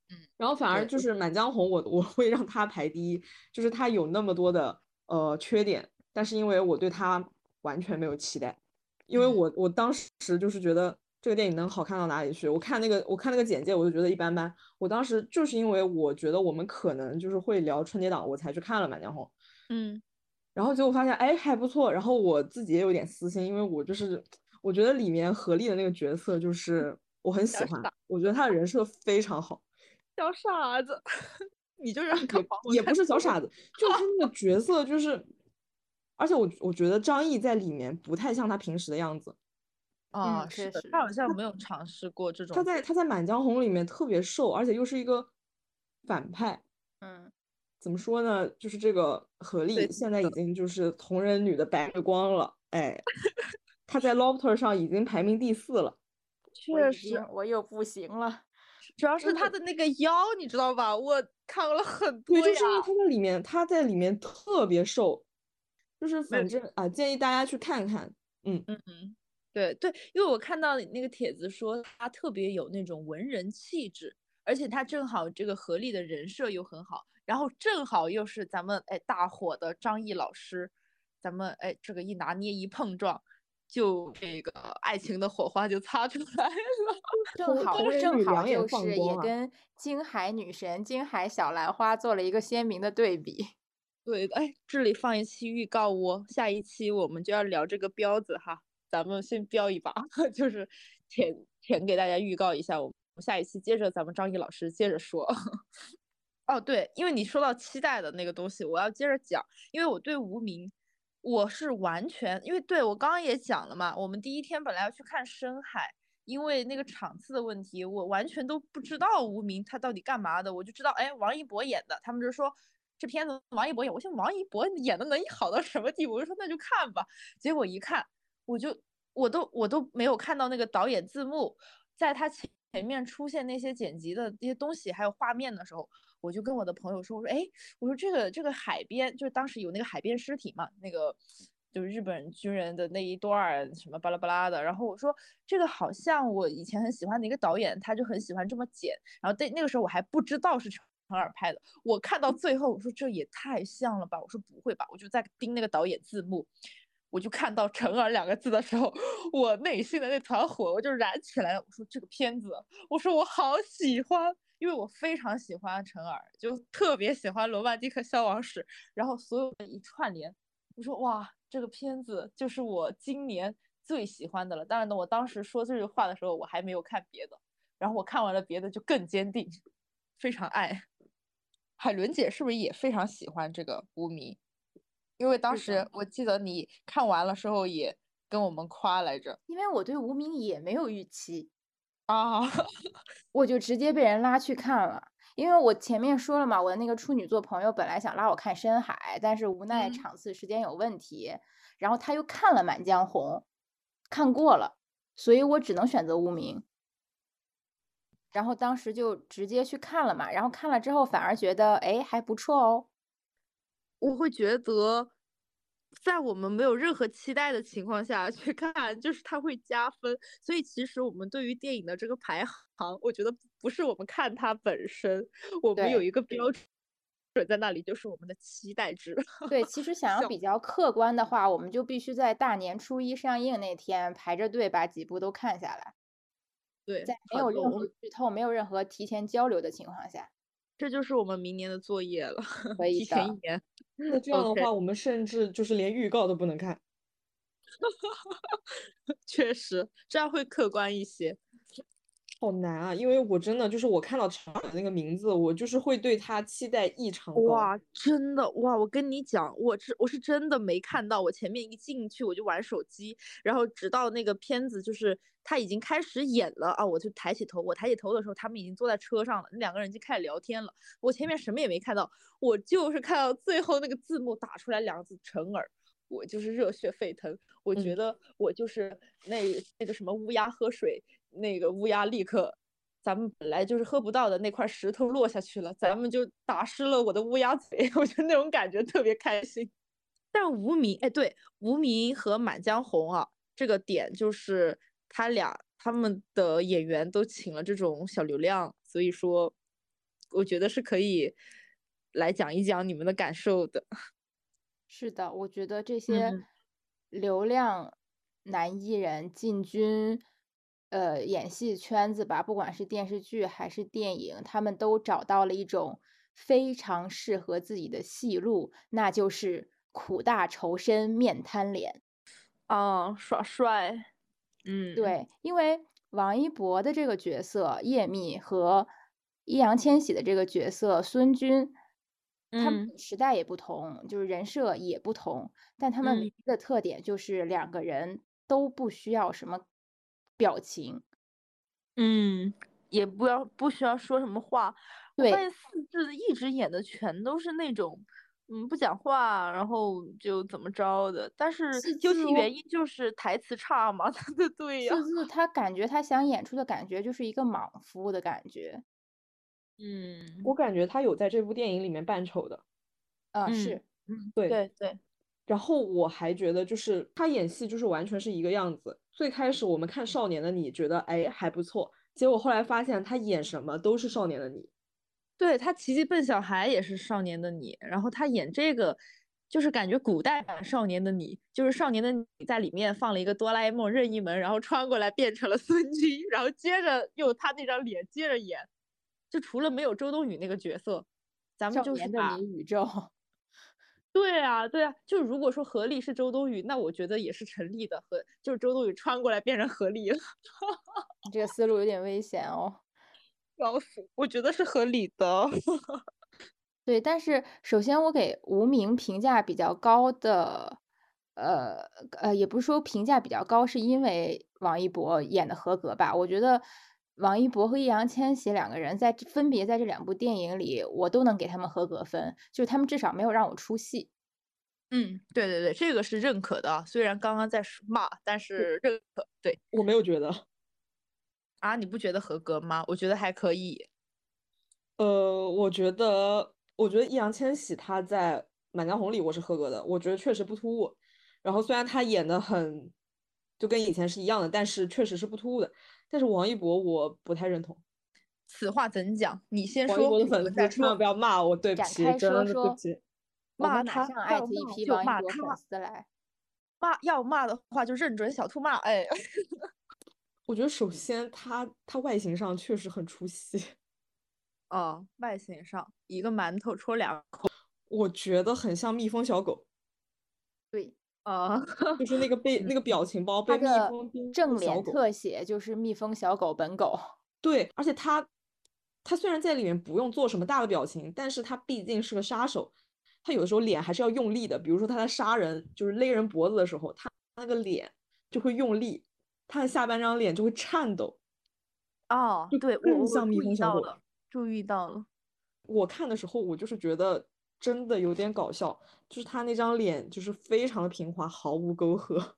嗯，然后反而就是《满江红》我，我会让他排第一，就是他有那么多的呃缺点，但是因为我对他完全没有期待，因为嗯我我当时就是觉得这个电影能好看到哪里去？我看那个我看那个简介，我就觉得一般般。我当时就是因为我觉得我们可能就是会聊春节档，我才去看了《满江红》。嗯然后结果发现，哎，还不错。然后我自己也有点私心，因为我就是我觉得里面何丽的那个角色就是我很喜欢，我觉得她的人设非常好，小傻子，你就是看也也不是小傻子，就是那个角色就是，而且我我觉得张译在里面不太像他平时的样子，啊，嗯是的，确实他好像没有尝试过这种他在他在《满江红》里面特别瘦，而且又是一个反派。嗯，怎么说呢？就是这个何对丽现在已经就是同人女的白月光了，哎，她在 Lofter 上已经排名第四了。确实，我又不行了。主要是她的他的那个腰，你知道吧？我看了很多对，就是因为她在里面，她在里面特别瘦，就是反正啊，建议大家去看看。嗯，嗯嗯，对对，因为我看到你那个帖子说他特别有那种文人气质，而且他正好这个何丽的人设又很好，然后正好又是咱们哎大火的张译老师，咱们哎这个一拿捏一碰撞，就这个爱情的火花就擦出来了。正好正好女两眼就是也跟金海女神、金海小兰花做了一个鲜明的对比。对的，哎，这里放一期预告哦，下一期我们就要聊这个彪子哈，咱们先彪一把，就是前前给大家预告一下，我们下一期接着咱们张译老师接着说。哦，对，因为你说到期待的那个东西，我要接着讲，因为我对无名，我是完全，因为对我刚刚也讲了嘛，我们第一天本来要去看深海，因为那个场次的问题，我完全都不知道无名他到底干嘛的，我就知道，哎，王一博演的，他们就说这片子王一博演，我想王一博演的能好到什么地步？我就说那就看吧，结果一看，我就我都我都没有看到那个导演字幕，在他前面出现那些剪辑的那些东西，还有画面的时候，我就跟我的朋友说，我说，哎，我说这个这个海边，就是当时有那个海边尸体嘛，那个就是日本军人的那一段什么巴拉巴拉的，然后我说这个好像我以前很喜欢的一个导演，他就很喜欢这么剪，然后对那个时候我还不知道是陈尔拍的。我看到最后，我说这也太像了吧！我说不会吧？我就在盯那个导演字幕，我就看到陈尔两个字的时候，我内心的那团火我就燃起来了。我说这个片子，我说我好喜欢，因为我非常喜欢陈耳，就特别喜欢《罗曼蒂克消亡史》，然后所有的一串联，我说哇，这个片子就是我今年最喜欢的了。当然呢，我当时说这句话的时候，我还没有看别的。然后我看完了别的就更坚定，非常爱。海伦姐是不是也非常喜欢这个无名？因为当时我记得你看完了之后也跟我们夸来着。因为我对无名也没有预期啊，我就直接被人拉去看了。因为我前面说了嘛，我的那个处女座朋友本来想拉我看深海，但是无奈场次时间有问题，然后他又看了《满江红》，看过了，所以我只能选择无名。然后当时就直接去看了嘛，然后看了之后反而觉得哎还不错哦。我会觉得，在我们没有任何期待的情况下去看，就是它会加分。所以其实我们对于电影的这个排行，我觉得不是我们看它本身，我们有一个标准准在那里，就是我们的期待值。对，其实想要比较客观的话，我们就必须在大年初一上映那天排着队把几部都看下来。对，在没有任何剧透、没有任何提前交流的情况下，这就是我们明年的作业了。提前一年。那这样的话，我们甚至就是连预告都不能看。确实，这样会客观一些。好难啊，因为我真的就是我看到陈耳那个名字，我就是会对他期待异常高。哇，真的哇！我跟你讲，我是我是真的没看到，我前面一进去我就玩手机，然后直到那个片子就是他已经开始演了啊，我就抬起头，我抬起头的时候，他们已经坐在车上了，那两个人就开始聊天了。我前面什么也没看到，我就是看到最后那个字幕打出来两个字陈耳，我就是热血沸腾。我觉得我就是那那个什么乌鸦喝水。那个乌鸦立刻，咱们本来就是喝不到的那块石头落下去了，咱们就打湿了我的乌鸦嘴，我觉得那种感觉特别开心。但无名，哎，对，无名和满江红啊，这个点就是他俩他们的演员都请了这种小流量，所以说我觉得是可以来讲一讲你们的感受的。是的，我觉得这些流量男艺人进军。呃，演戏圈子吧，不管是电视剧还是电影，他们都找到了一种非常适合自己的戏路，那就是苦大仇深、面瘫脸。哦，耍帅。嗯，对，因为王一博的这个角色叶密和易烊千玺的这个角色孙军，他们时代也不同，就是人设也不同，但他们的特点就是两个人都不需要什么。表情，嗯，也不要不需要说什么话。对，发现四字一直演的全都是那种，嗯，不讲话，然后就怎么着的。但是究其原因就是台词差嘛。对对呀。四字他感觉他想演出的感觉就是一个莽夫的感觉。嗯，我感觉他有在这部电影里面扮丑的。啊，是，嗯，对对对。然后我还觉得就是他演戏就是完全是一个样子。最开始我们看《少年的你》，觉得哎还不错，结果后来发现他演什么都是《少年的你》。对他《奇迹笨小孩》也是《少年的你》，然后他演这个就是感觉古代版《少年的你》，就是《少年的你》在里面放了一个哆啦 A 梦任意门，然后穿过来变成了孙军，然后接着用他那张脸接着演，就除了没有周冬雨那个角色，咱们就是把宇宙。对啊，对啊，就如果说何丽是周冬雨，那我觉得也是成立的。和就是周冬雨穿过来变成何丽了，你这个思路有点危险哦。笑死，我觉得是合理的。对，但是首先我给无名评价比较高的，呃呃，也不是说评价比较高，是因为王一博演的合格吧？我觉得王一博和易烊千玺两个人在分别在这两部电影里，我都能给他们合格分，就是他们至少没有让我出戏。嗯，对对对，这个是认可的。虽然刚刚在骂，但是认可。对我没有觉得 啊，你不觉得合格吗？我觉得还可以。呃，我觉得，我觉得易烊千玺他在《满江红》里我是合格的，我觉得确实不突兀。然后虽然他演的很就跟以前是一样的，但是确实是不突兀的。但是王一博我不太认同。此话怎讲？你先说，王一博的粉丝千万不。要骂我，对不起，真的对不起。骂他们马上艾特一批骂就王一博骂他粉丝来。骂要骂的话就认准小兔骂，哎，我觉得首先他他外形上确实很出戏，哦，外形上一个馒头戳两口，我觉得很像蜜蜂小狗，对，啊，就是那个被那个表情包被蜜蜂正脸。特写就是蜜蜂小狗本狗。对，而且他他虽然在里面不用做什么大的表情，但是他毕竟是个杀手，他有的时候脸还是要用力的。比如说他在杀人，就是勒人脖子的时候，他那个脸就会用力，他的下半张脸就会颤抖。哦，对我像蜜蜂小狗了，注意到了，我看的时候，我就是觉得真的有点搞笑，就是他那张脸就是非常的平滑，毫无沟壑。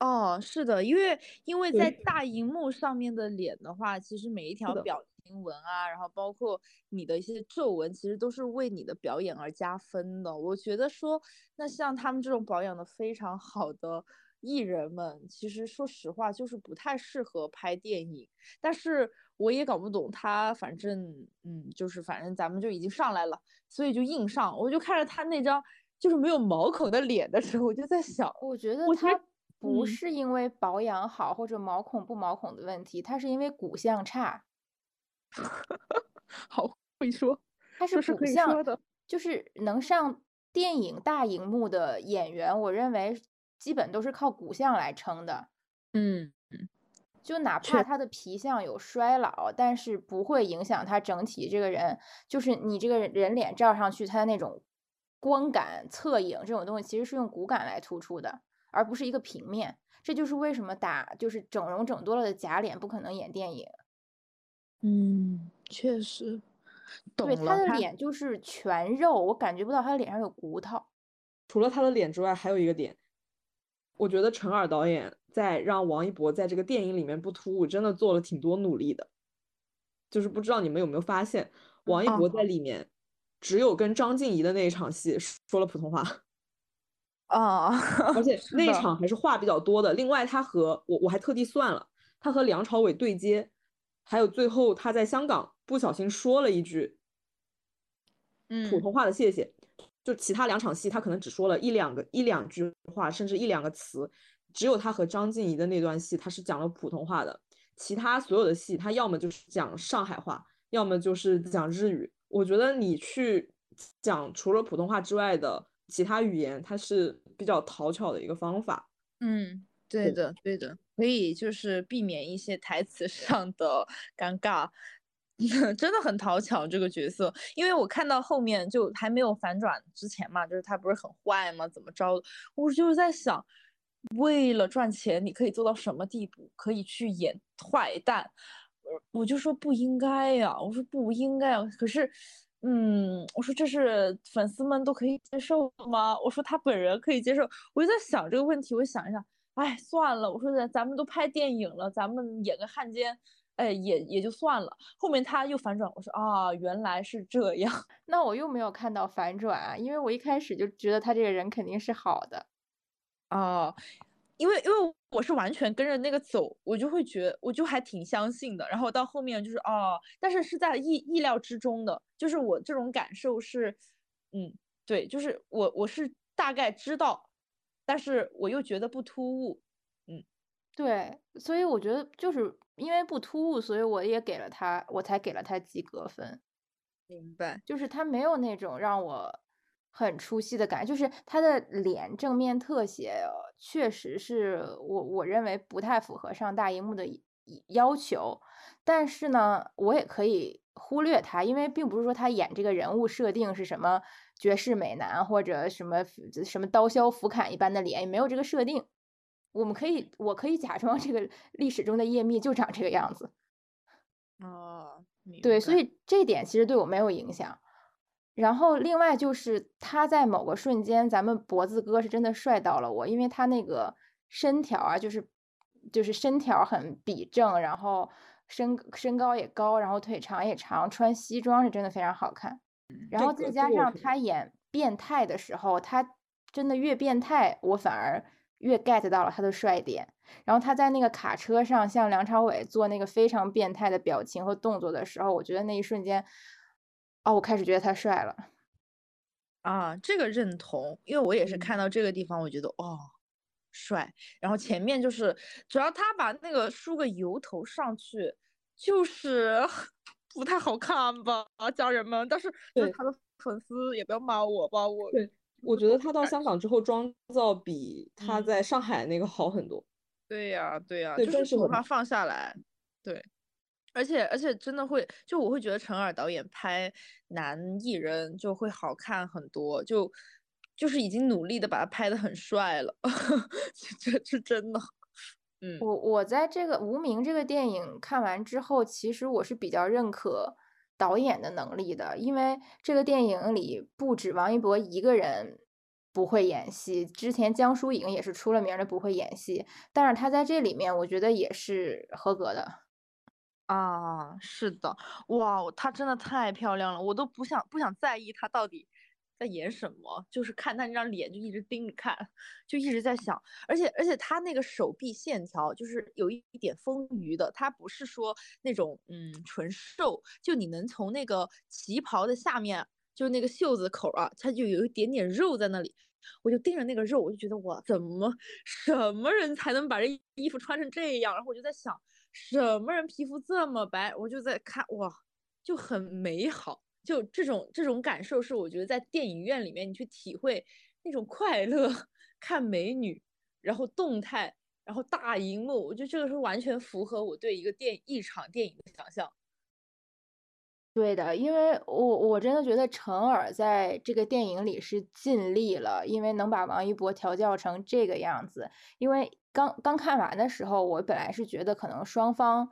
哦，是的，因为因为在大荧幕上面的脸的话，其实每一条表情纹啊，然后包括你的一些皱纹，其实都是为你的表演而加分的。我觉得说，那像他们这种保养的非常好的艺人们，其实说实话就是不太适合拍电影。但是我也搞不懂他，反正嗯，就是反正咱们就已经上来了，所以就硬上。我就看着他那张就是没有毛孔的脸的时候，我就在想，我觉得我觉得它不嗯是因为保养好或者毛孔不毛孔的问题，他是因为骨相差，好会说，他是骨相说的。就是能上电影大荧幕的演员，我认为基本都是靠骨相来撑的。嗯，就哪怕他的皮相有衰老，但是不会影响他整体这个人，就是你这个人人脸照上去，他的那种光感、侧影这种东西，其实是用骨感来突出的，而不是一个平面。这就是为什么打就是整容整多了的假脸不可能演电影。嗯，确实，懂对，了。他的脸就是全肉，我感觉不到他的脸上有骨头。除了他的脸之外，还有一个点，我觉得陈耳导演在让王一博在这个电影里面不突兀，真的做了挺多努力的。就是不知道你们有没有发现，王一嗯博在里面只有跟张婧仪的那一场戏说了普通话，啊 而且那一场还是话比较多的。另外，他和我我还特地算了，他和梁朝伟对接，还有最后他在香港不小心说了一句普嗯通话的谢谢。就其他两场戏，他可能只说了一两个一两句话，甚至一两个词，只有他和张静怡的那段戏，他是讲了普通话的。其他所有的戏，他要么就是讲上海话，要么就是讲日语。我觉得你去讲除了普通话之外的其他语言，它是比较讨巧的一个方法。嗯，对对的，对的，可以就是避免一些台词上的尴尬，真的很讨巧这个角色。因为我看到后面就还没有反转之前嘛，就是他不是很坏吗？怎么着？我就是在想，为了赚钱，你可以做到什么地步？可以去演坏蛋？我就说不应该呀，我说不应该啊。可是。嗯，我说这是粉丝们都可以接受的吗？我说他本人可以接受，我就在想这个问题，我想一想，哎，算了，我说咱咱们都拍电影了，咱们演个汉奸，哎，也也就算了。后面他又反转，我说啊，原来是这样。那我又没有看到反转啊，因为我一开始就觉得他这个人肯定是好的。哦，因为因为我是完全跟着那个走，我就会觉我就还挺相信的。然后到后面就是哦，但是是在意意料之中的，就是我这种感受是，嗯，对，就是我我是大概知道，但是我又觉得不突兀。嗯对，所以我觉得就是因为不突兀，所以我也给了他，我才给了他及格分。明白。就是他没有那种让我很出戏的感觉，就是他的脸正面特写呃确实是我我认为不太符合上大荧幕的要求，但是呢，我也可以忽略他，因为并不是说他演这个人物设定是什么绝世美男或者什么什么刀削斧砍一般的脸，也没有这个设定。我们可以，我可以假装这个历史中的叶密就长这个样子。哦，对，所以这一点其实对我没有影响。然后另外就是他在某个瞬间，咱们脖子哥是真的帅到了我，因为他那个身条啊，就是就是身条很笔正，然后身身高也高，然后腿长也长，穿西装是真的非常好看。然后再加上他演变态的时候，他真的越变态，我反而越 get 到了他的帅点。然后他在那个卡车上向梁朝伟做那个非常变态的表情和动作的时候，我觉得那一瞬间，哦，我开始觉得他帅了。啊，这个认同，因为我也是嗯看到这个地方，我觉得哦，帅。然后前面就是，主要他把那个梳个油头上去，就是 不太好看吧，家人们。但是就是对他的粉丝也不要骂我吧，我对，我觉得他到香港之后妆造比他嗯。在上海那个好很多。对呀，对呀，对就是头发放下来，对，而且而且真的会，就我会觉得陈耳导演拍男艺人就会好看很多，就就是已经努力的把他拍的很帅了，这这是真的，嗯。我我在这个《无名》这个电影看完之后，其实我是比较认可导演的能力的，因为这个电影里不止王一博一个人不会演戏，之前江疏影也是出了名的不会演戏，但是他在这里面我觉得也是合格的。啊，是的，哇，她真的太漂亮了，我都不想不想在意她到底在演什么，就是看他那张脸就一直盯着看，就一直在想，而且而且他那个手臂线条就是有一点丰腴的，他不是说那种嗯纯瘦，就你能从那个旗袍的下面，就那个袖子口啊，它就有一点点肉在那里。我就盯着那个肉，我就觉得哇，怎么什么人才能把这衣服穿成这样？然后我就在想，什么人皮肤这么白？我就在看哇，就很美好。就这种这种感受，是我觉得在电影院里面你去体会那种快乐，看美女，然后动态，然后大荧幕，我觉得这个是完全符合我对一个电一场电影的想象。对的，因为我我真的觉得陈耳在这个电影里是尽力了，因为能把王一博调教成这个样子。因为刚刚看完的时候，我本来是觉得可能双方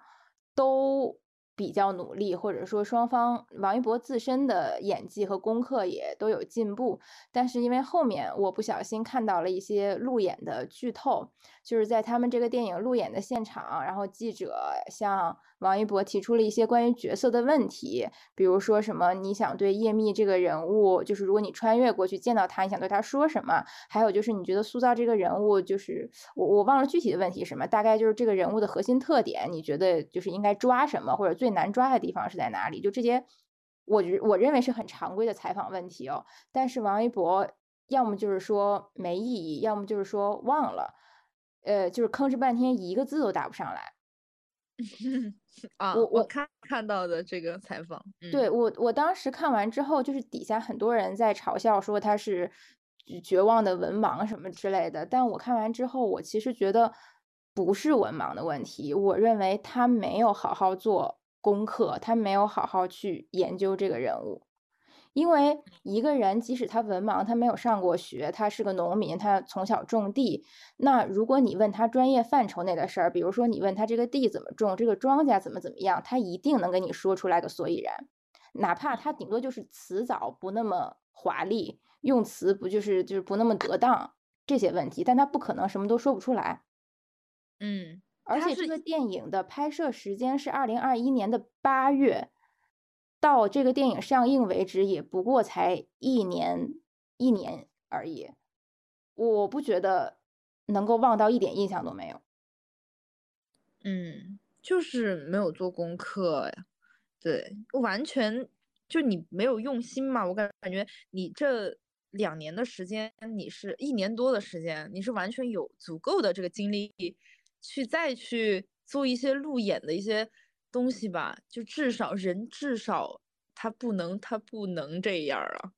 都比较努力，或者说双方王一博自身的演技和功课也都有进步。但是因为后面我不小心看到了一些路演的剧透，就是在他们这个电影路演的现场，然后记者向王一博提出了一些关于角色的问题，比如说什么你想对叶密这个人物，就是如果你穿越过去见到他，你想对他说什么？还有就是你觉得塑造这个人物，就是我我忘了具体的问题是什么，大概就是这个人物的核心特点，你觉得就是应该抓什么，或者最难抓的地方是在哪里？就这些，我觉我认为是很常规的采访问题哦。但是王一博要么就是说没意义，要么就是说忘了，呃，就是吭哧半天一个字都答不上来。啊，我我我看看到的这个采访，嗯，对我，我当时看完之后，就是底下很多人在嘲笑说他是绝绝望的文盲什么之类的。但我看完之后，我其实觉得不是文盲的问题，我认为他没有好好做功课，他没有好好去研究这个人物。因为一个人即使他文盲，他没有上过学，他是个农民，他从小种地。那如果你问他专业范畴内的事儿，比如说你问他这个地怎么种，这个庄稼怎么怎么样，他一定能给你说出来个所以然。哪怕他顶多就是词藻不那么华丽，用词不就是就是不那么得当这些问题，但他不可能什么都说不出来。嗯，而且这个电影的拍摄时间是二零二一年的八月，到这个电影上映为止也不过才一年一年而已，我不觉得能够忘到一点印象都没有。嗯，就是没有做功课呀，对，完全就你没有用心嘛，我感感觉你这两年的时间，你是一年多的时间，你是完全有足够的这个精力去再去做一些路演的一些东西吧，就至少人至少他不能他不能这样啊，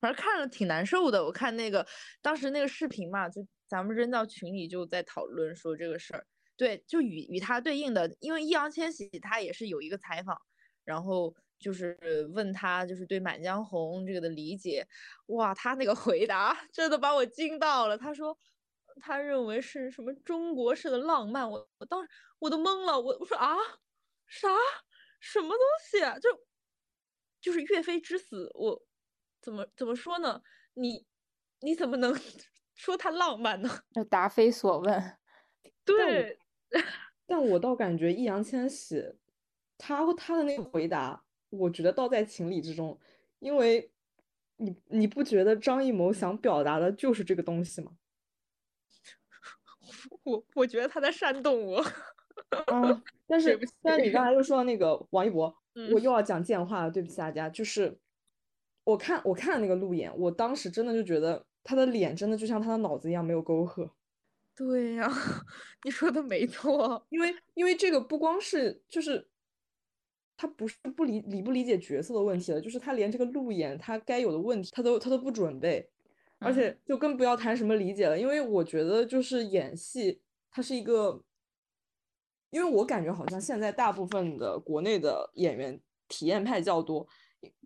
反正看着挺难受的。我看那个当时那个视频嘛，就咱们扔到群里就在讨论说这个事儿。对，就与与他对应的，因为易烊千玺他也是有一个采访，然后就是问他就是对《满江红》这个的理解，哇，他那个回答真的把我惊到了。他说他认为是什么中国式的浪漫，我我当时我都懵了，我我说啊啥什么东西啊？就就是岳飞之死，我怎么怎么说呢？你你怎么能 说他浪漫呢？就答非所问。对。但我倒感觉易烊千玺，他他的那个回答，我觉得倒在情理之中，因为你你不觉得张艺谋想表达的就是这个东西吗？我我觉得他在煽动我。啊，但是但是你刚才又说到那个王一博，嗯我又要讲贱话了，对不起大家。就是我看我看那个路演，我当时真的就觉得他的脸真的就像他的脑子一样没有沟壑。对呀、你说的没错。因为因为这个不光是就是他不是不理理不理解角色的问题了，就是他连这个路演他该有的问题他都他都不准备，而嗯且就更不要谈什么理解了，因为我觉得就是演戏它是一个，因为我感觉好像现在大部分的国内的演员体验派较多，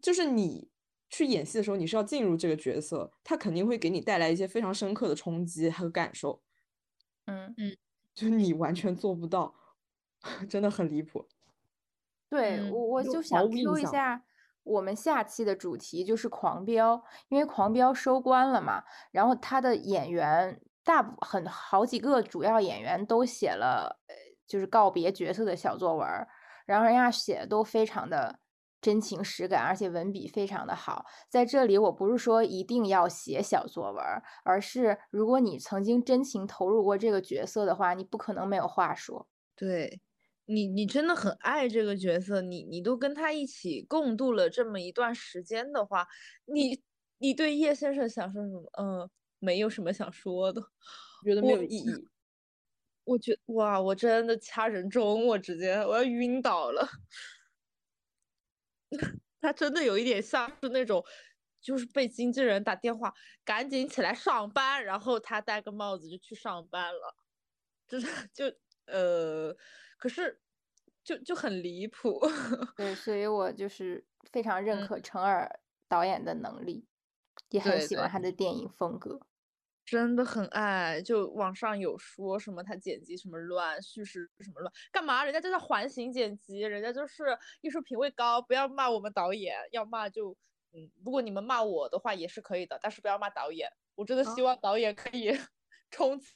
就是你。去演戏的时候，你是要进入这个角色，他肯定会给你带来一些非常深刻的冲击和感受。嗯嗯，就是你完全做不到，真的很离谱。对，嗯我我就想 Q 一下我们下期的主题就是狂飙，因为狂飙收官了嘛，然后他的演员大部很好几个主要演员都写了，呃就是告别角色的小作文儿，然后人家写的都非常的真情实感，而且文笔非常的好。在这里，我不是说一定要写小作文儿，而是如果你曾经真情投入过这个角色的话，你不可能没有话说。对你，你真的很爱这个角色，你你都跟他一起共度了这么一段时间的话，你你对叶先生想说什么？嗯，没有什么想说的。觉得没有意义。我觉哇，我真的掐人中，我直接我要晕倒了。他真的有一点像是那种，就是被经纪人打电话，赶紧起来上班，然后他戴个帽子就去上班了，就是就呃，可是就就很离谱。对，所以我就是非常认嗯可陈耳导演的能力，也很喜欢他的电影风格。真的很爱，就网上有说什么他剪辑什么乱，叙事什么乱，干嘛？人家就在环形剪辑，人家就是艺术品味高，不要骂我们导演，要骂就嗯，如果你们骂我的话也是可以的，但是不要骂导演。我真的希望导演可以 冲刺，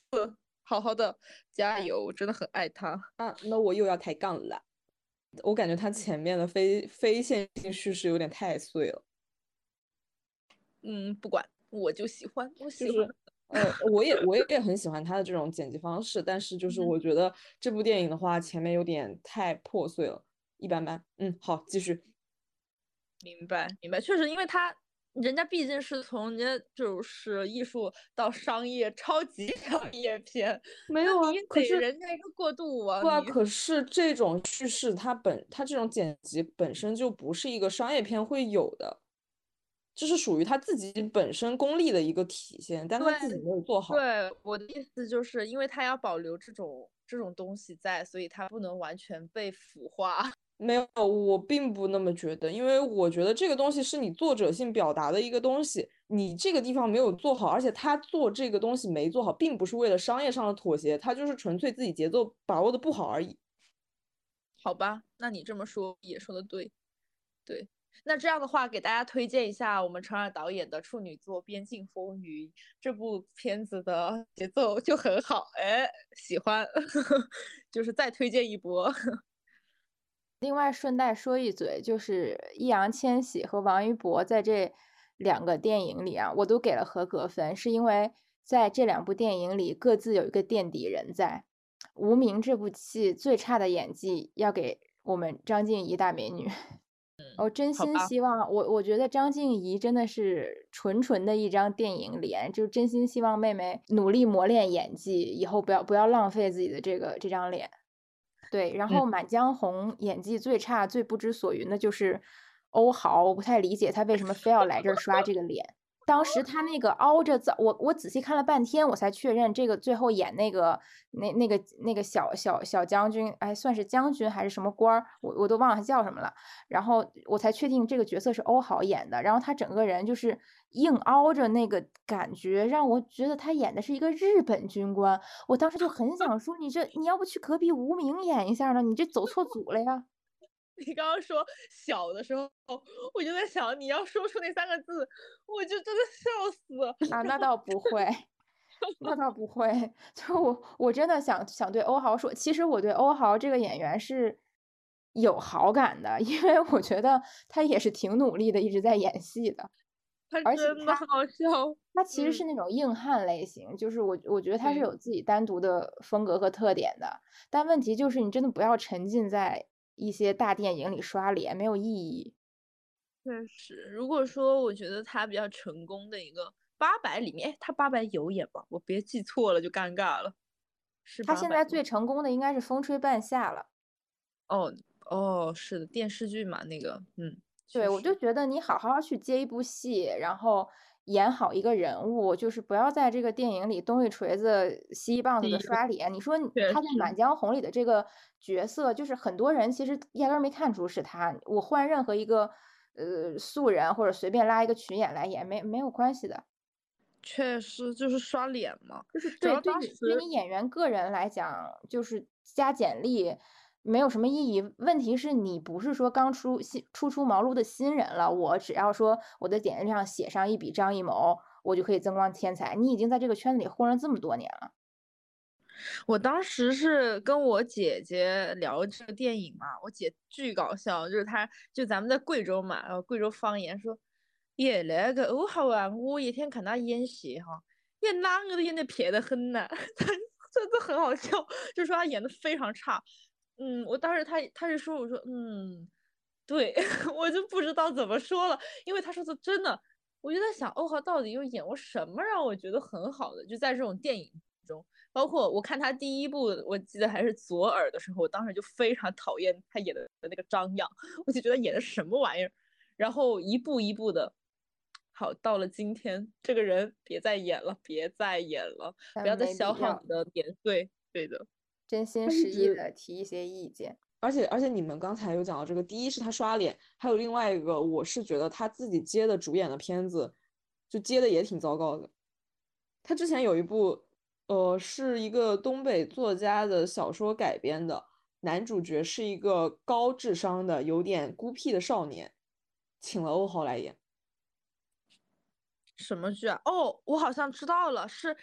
好好的加油，我真的很爱他。啊，那我又要抬杠了。我感觉他前面的非非线性叙事有点太碎了，嗯，不管，我就喜欢，我喜欢。就是呃，我也我 也很喜欢他的这种剪辑方式，但是就是嗯我觉得这部电影的话，前面有点太破碎了，一般般。嗯，好，继续。明白，明白，确实，因为他人家毕竟是从人家就是艺术到商业，超级 商业片，没有啊可是人家一个过渡啊，不啊，可是这种叙事它本它这种剪辑本身就不是一个商业片会有的，这是属于他自己本身功力的一个体现，但他自己没有做好。对我的意思就是，因为他要保留这种这种东西在，所以他不能完全被腐化。没有，我并不那么觉得，因为我觉得这个东西是你作者性表达的一个东西，你这个地方没有做好，而且他做这个东西没做好，并不是为了商业上的妥协，他就是纯粹自己节奏把握的不好而已。好吧，那你这么说也说的对，对。那这样的话，给大家推荐一下我们程耳导演的处女作《边境风云》这部片子的节奏就很好，哎，喜欢，就是再推荐一波。另外，顺带说一嘴，就是易烊千玺和王一博在这两个电影里啊，我都给了合格分，是因为在这两部电影里各自有一个垫底人在。《无名》这部戏最差的演技要给我们张婧仪大美女。我真心希望，我我觉得张婧仪真的是纯纯的一张电影脸，就真心希望妹妹努力磨练演技，以后不要不要浪费自己的这个这张脸。对，然嗯后《满江红》演技最差、最不知所云的就是欧豪，我不太理解他为什么非要来这儿刷这个脸。当时他那个凹着造，我我仔细看了半天，我才确认这个最后演那个那那个那个小小小将军，哎，算是将军还是什么官儿，我我都忘了他叫什么了。然后我才确定这个角色是欧豪演的，然后他整个人就是硬凹着那个感觉，让我觉得他演的是一个日本军官。我当时就很想说，你这你要不去隔壁无名演一下呢？你这走错组了呀！你刚刚说小的时候，我就在想，你要说出那三个字，我就真的笑死。啊，那倒不会，那倒不会。就我我真的想想对欧豪说，其实我对欧豪这个演员是有好感的，因为我觉得他也是挺努力的，一直在演戏的。而且真的好笑。他其实是那种硬汉类型，就是我我觉得他是有自己单独的风格和特点的。但问题就是，你真的不要沉浸在一些大电影里刷脸，没有意义。确实，如果说我觉得他比较成功的一个八百里面，哎，他八百有演吗？我别记错了就尴尬了。是他现在最成功的应该是《风吹半夏》了。哦哦，是的，电视剧嘛，那个，嗯，对，我就觉得你好好去接一部戏，然后演好一个人物，就是不要在这个电影里东一锤子西一棒子的刷脸。你说他在《满江红》里的这个角色，就是很多人其实压根没看出是他。我换任何一个呃素人或者随便拉一个群演来演，没没有关系的。确实就是刷脸嘛，就是对对你对你演员个人来讲，就是加简历没有什么意义。问题是你不是说刚出新初出茅庐的新人了，我只要说我的简历上写上一笔张艺谋，我就可以增光添彩。你已经在这个圈子里混了这么多年了。我当时是跟我姐姐聊这个电影嘛，我姐巨搞笑，就是她就咱们在贵州嘛，然后贵州方言说。耶，那个欧豪啊，我一天看他演戏哈，演哪个都演得撇得很呐，真的很好笑。就说他演的非常差，嗯，我当时他他是说我说嗯，对 我就不知道怎么说了，因为他说的真的，我就在想欧豪到底又演过什么让我觉得很好的，就在这种电影中，包括我看他第一部，我记得还是左耳的时候，我当时就非常讨厌他演的那个张扬，我就觉得演的什么玩意儿，然后一步一步的。好，到了今天，这个人别再演了，别再演了，不要再消耗你的年岁。对的，真心实意的提一些意见。而且，而且你们刚才有讲到这个，第一是他刷脸，还有另外一个，我是觉得他自己接的主演的片子，就接的也挺糟糕的。他之前有一部，呃，是一个东北作家的小说改编的，男主角是一个高智商的、有点孤僻的少年，请了欧豪来演。什么剧啊？哦，我好像知道了，是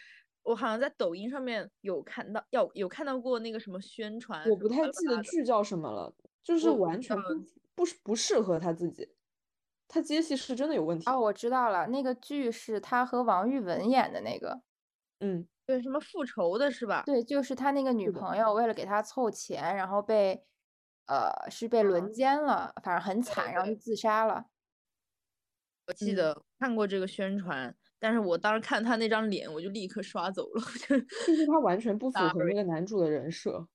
我好像在抖音上面有看到，有有看到过那个什么宣传。我不太记得剧叫什么了，就是完全不不不适合他自己，他接戏是真的有问题。哦，我知道了，那个剧是他和王玉雯演的那个，嗯，对，什么复仇的是吧？对，就是他那个女朋友为了给他凑钱，然后被呃是被轮奸了，反正很惨，然后就自杀了。我记得看过这个宣传，但是我当时看他那张脸，我就立刻刷走了。就是他完全不符合那个男主的人设，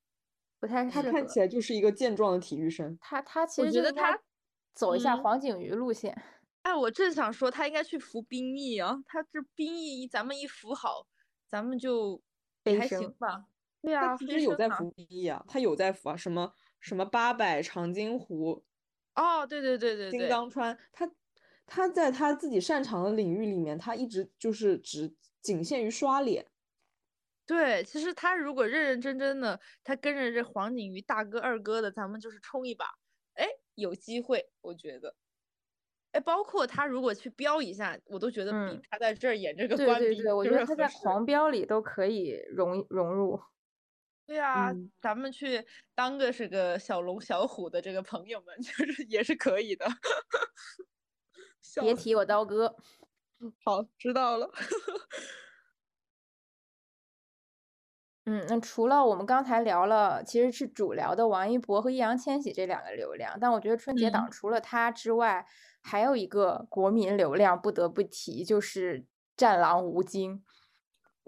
不太他看起来就是一个健壮的体育生。他他其实觉得他走一下黄景瑜路线。哎，我正想说他应该去服兵役啊，他这兵役咱们一服好，咱们就也还行吧。对啊，其实有在服兵役啊，他有在服啊，什么什么八百长津湖。哦，对对对对对，金刚川他。他在他自己擅长的领域里面，他一直就是只仅限于刷脸。对，其实他如果认认真真的，他跟着这黄景瑜大哥二哥的，咱们就是冲一把，哎，有机会，我觉得。哎，包括他如果去飙一下，我都觉得比他在这儿演这个对对对，我觉得他在狂飙里都可以融融入。对啊，咱们去当个是个小龙小虎的这个朋友们，就是也是可以的。别提我刀哥，好，知道了。嗯，那除了我们刚才聊了，其实是主聊的王一博和易烊千玺这两个流量，但我觉得春节档除了他之外，还有一个国民流量不得不提，就是《战狼吴京》。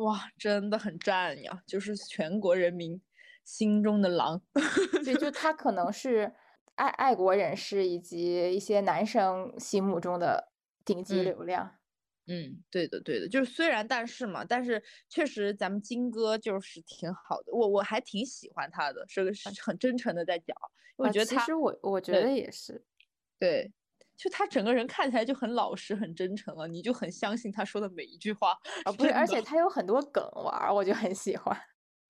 哇，真的很战呀，就是全国人民心中的狼。对，就他可能是。爱爱国人士以及一些男生心目中的顶级流量，嗯，对的，对的，就是虽然但是嘛，但是确实咱们金哥就是挺好的，我我还挺喜欢他的，是个是很真诚的在讲，我觉得其实我我觉得也是，对，就他整个人看起来就很老实、很真诚啊，你就很相信他说的每一句话啊，不是，而且他有很多梗玩，我就很喜欢，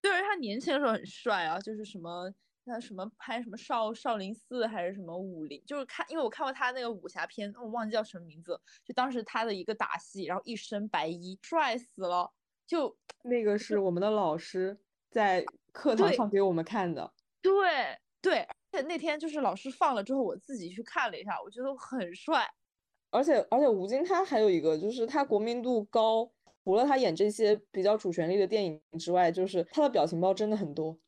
对，他年轻的时候很帅啊，就是什么。那什么拍什么少少林寺还是什么武林，就是看，因为我看过他那个武侠片，我忘记叫什么名字。就当时他的一个打戏，然后一身白衣，帅死了。就那个是我们的老师在课堂上给我们看的。对对，而且那天就是老师放了之后，我自己去看了一下，我觉得很帅。而且而且吴京他还有一个就是他国民度高，除了他演这些比较主旋律的电影之外，就是他的表情包真的很多。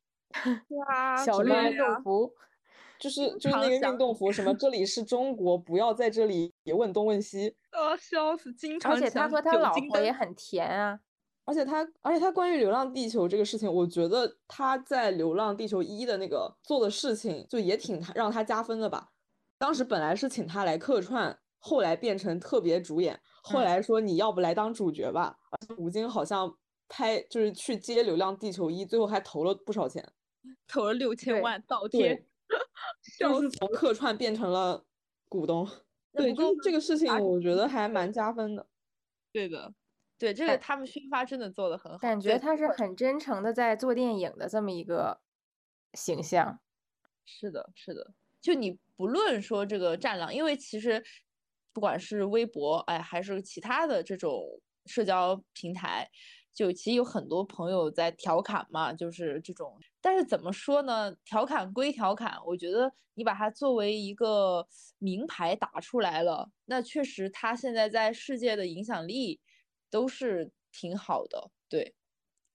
哇，小绿运动服，就是就是那个运动服，什么这里是中国，不要在这里问东问西。啊，笑死！经常。而且他和他老婆也很甜啊。而且他，而且他关于《流浪地球》这个事情，我觉得他在《流浪地球一》的那个做的事情，就也挺让他加分的吧。当时本来是请他来客串，后来变成特别主演，后来说你要不来当主角吧。而且吴京好像拍就是去接《流浪地球一》，最后还投了不少钱，投了六千万倒贴，就是从客串变成了股东。对，就这个事情，我觉得还蛮加分的。对的。对这个，他们宣发真的做的很好，感觉他是很真诚的在做电影的这么一个形象。是的，是的。就你不论说这个《战狼》，因为其实不管是微博，哎，还是其他的这种社交平台，就其实有很多朋友在调侃嘛，就是这种。但是怎么说呢？调侃归调侃，我觉得你把它作为一个名牌打出来了，那确实他现在在世界的影响力。都是挺好的，对，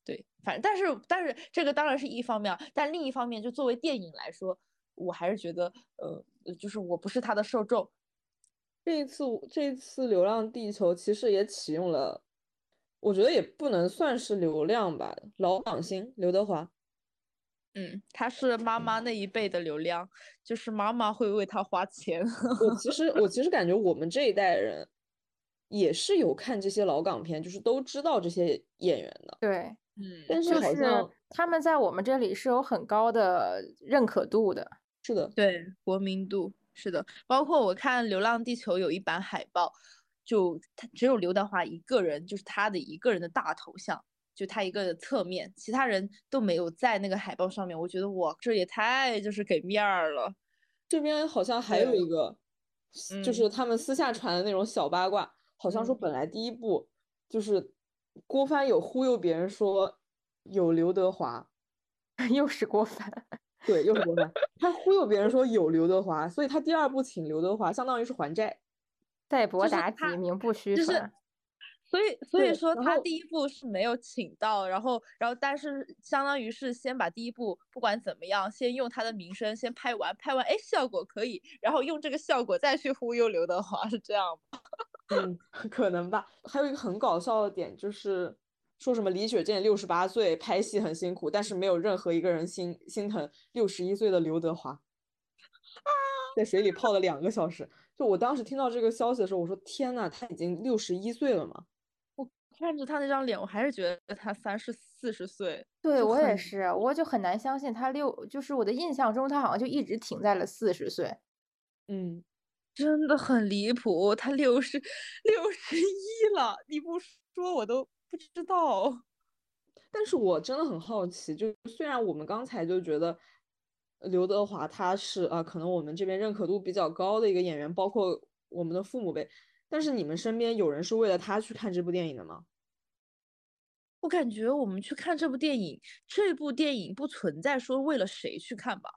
对，反正但是但是这个当然是一方面，但另一方面就作为电影来说，我还是觉得，呃，就是我不是他的受众。这一次这一次《流浪地球》其实也启用了，我觉得也不能算是流量吧，老港星刘德华。嗯，他是妈妈那一辈的流量，就是妈妈会为他花钱。我其实我其实感觉我们这一代人。也是有看这些老港片，就是都知道这些演员的。对，嗯，但是好像他们在我们这里是有很高的认可度的。是的，对，国民度是的。包括我看《流浪地球》有一版海报，就他只有刘德华一个人，就是他的一个人的大头像，就他一个侧面，其他人都没有在那个海报上面。我觉得哇，这也太就是给面儿了。这边好像还有一个，就是他们私下传的那种小八卦。好像说本来第一部就是郭帆有忽悠别人说有刘德华，又是郭帆，对，又是 郭帆，他忽悠别人说有刘德华，所以他第二部请刘德华相当于是还债，待博妲己，名不虚传。所以，所以说他第一部是没有请到，然后，然后，但是相当于是先把第一部不管怎么样，先用他的名声先拍完，拍完，哎，效果可以，然后用这个效果再去忽悠刘德华，是这样吗？嗯，可能吧。还有一个很搞笑的点就是，说什么李雪健六十八岁拍戏很辛苦，但是没有任何一个人心心疼六十一岁的刘德华，在水里泡了两个小时。就我当时听到这个消息的时候，我说天呐，他已经六十一岁了嘛！我？看着他那张脸，我还是觉得他三十四十岁。对我也是，我就很难相信他六，就是我的印象中他好像就一直停在了四十岁。嗯，真的很离谱，他六十六十一了，你不说我都不知道。但是我真的很好奇，就虽然我们刚才就觉得刘德华他是啊，可能我们这边认可度比较高的一个演员，包括我们的父母辈。但是你们身边有人是为了他去看这部电影的吗？我感觉我们去看这部电影，这部电影不存在说为了谁去看吧。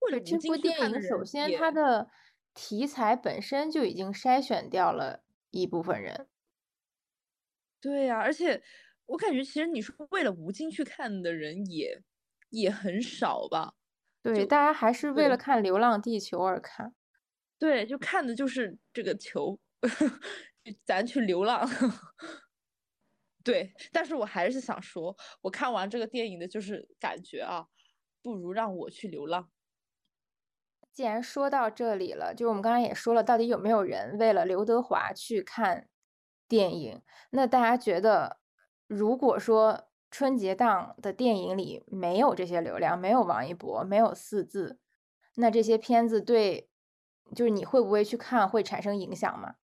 为了这部电影，首先它的题材本身就已经筛选掉了一部分人。对呀，而且我感觉其实你说为了吴京去看的人也也很少吧？对，大家还是为了看《流浪地球》而看。对，就看的就是这个球。咱去流浪，对，但是我还是想说，我看完这个电影的就是感觉啊，不如让我去流浪。既然说到这里了，就我们刚才也说了，到底有没有人为了刘德华去看电影？那大家觉得，如果说春节档的电影里没有这些流量，没有王一博，没有四字，那这些片子对，就是你会不会去看，会产生影响吗？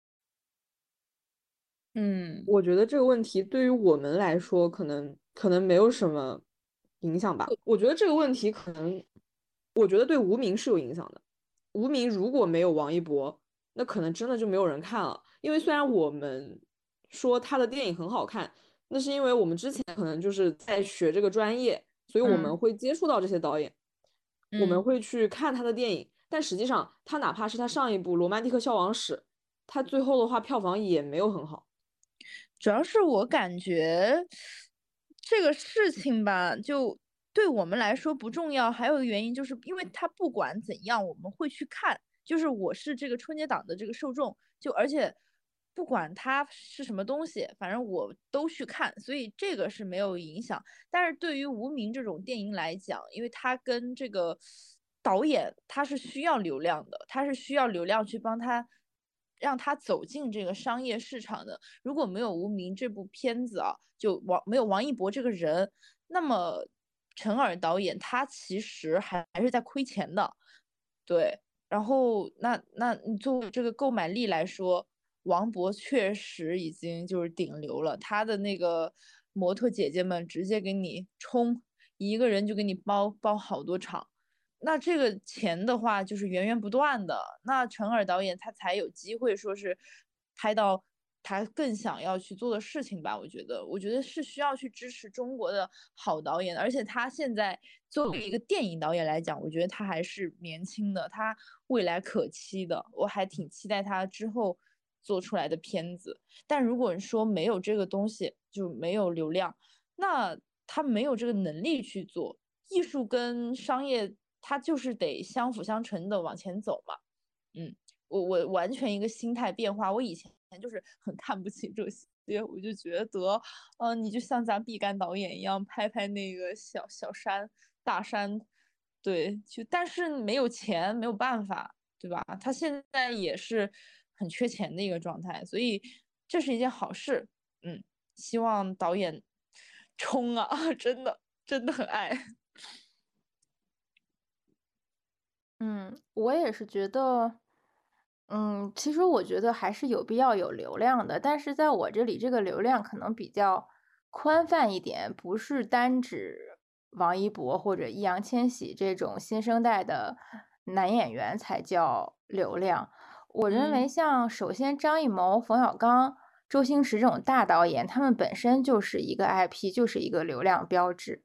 嗯，我觉得这个问题对于我们来说，可能可能没有什么影响吧。我觉得这个问题可能，我觉得对无名是有影响的。无名如果没有王一博，那可能真的就没有人看了。因为虽然我们说他的电影很好看，那是因为我们之前可能就是在学这个专业，所以我们会接触到这些导演，我们会去看他的电影。但实际上，他哪怕是他上一部《罗曼蒂克消亡史》。他最后的话票房也没有很好。主要是我感觉这个事情吧，就对我们来说不重要。还有一个原因，就是因为他不管怎样，我们会去看。就是我是这个春节档的这个受众，就而且不管它是什么东西，反正我都去看，所以这个是没有影响。但是对于无名这种电影来讲，因为它跟这个导演他是需要流量的，他是需要流量去帮他。让他走进这个商业市场的，如果没有《无名》这部片子啊，就王没有王一博这个人，那么陈耳导演他其实还还是在亏钱的，对。然后那那你作为这个购买力来说，王博确实已经就是顶流了，他的那个模特姐姐们直接给你冲，一个人就给你包包好多场。那这个钱的话，就是源源不断的。那陈耳导演他才有机会说是拍到他更想要去做的事情吧？我觉得，我觉得是需要去支持中国的好导演。而且他现在作为一个电影导演来讲，我觉得他还是年轻的，他未来可期的。我还挺期待他之后做出来的片子。但如果说没有这个东西，就没有流量，那他没有这个能力去做艺术跟商业。他就是得相辅相成的往前走嘛，嗯，我我完全一个心态变化，我以前就是很看不起这些，我就觉得，嗯，你就像咱毕赣导演一样，拍拍那个小小山大山，对，就但是没有钱，没有办法，对吧？他现在也是很缺钱的一个状态，所以这是一件好事，嗯，希望导演冲啊，真的真的很爱。嗯，我也是觉得，嗯，其实我觉得还是有必要有流量的，但是在我这里，这个流量可能比较宽泛一点，不是单指王一博或者易烊千玺这种新生代的男演员才叫流量。我认为，像首先张艺谋、冯小刚、周星驰这种大导演，他们本身就是一个 IP，就是一个流量标志。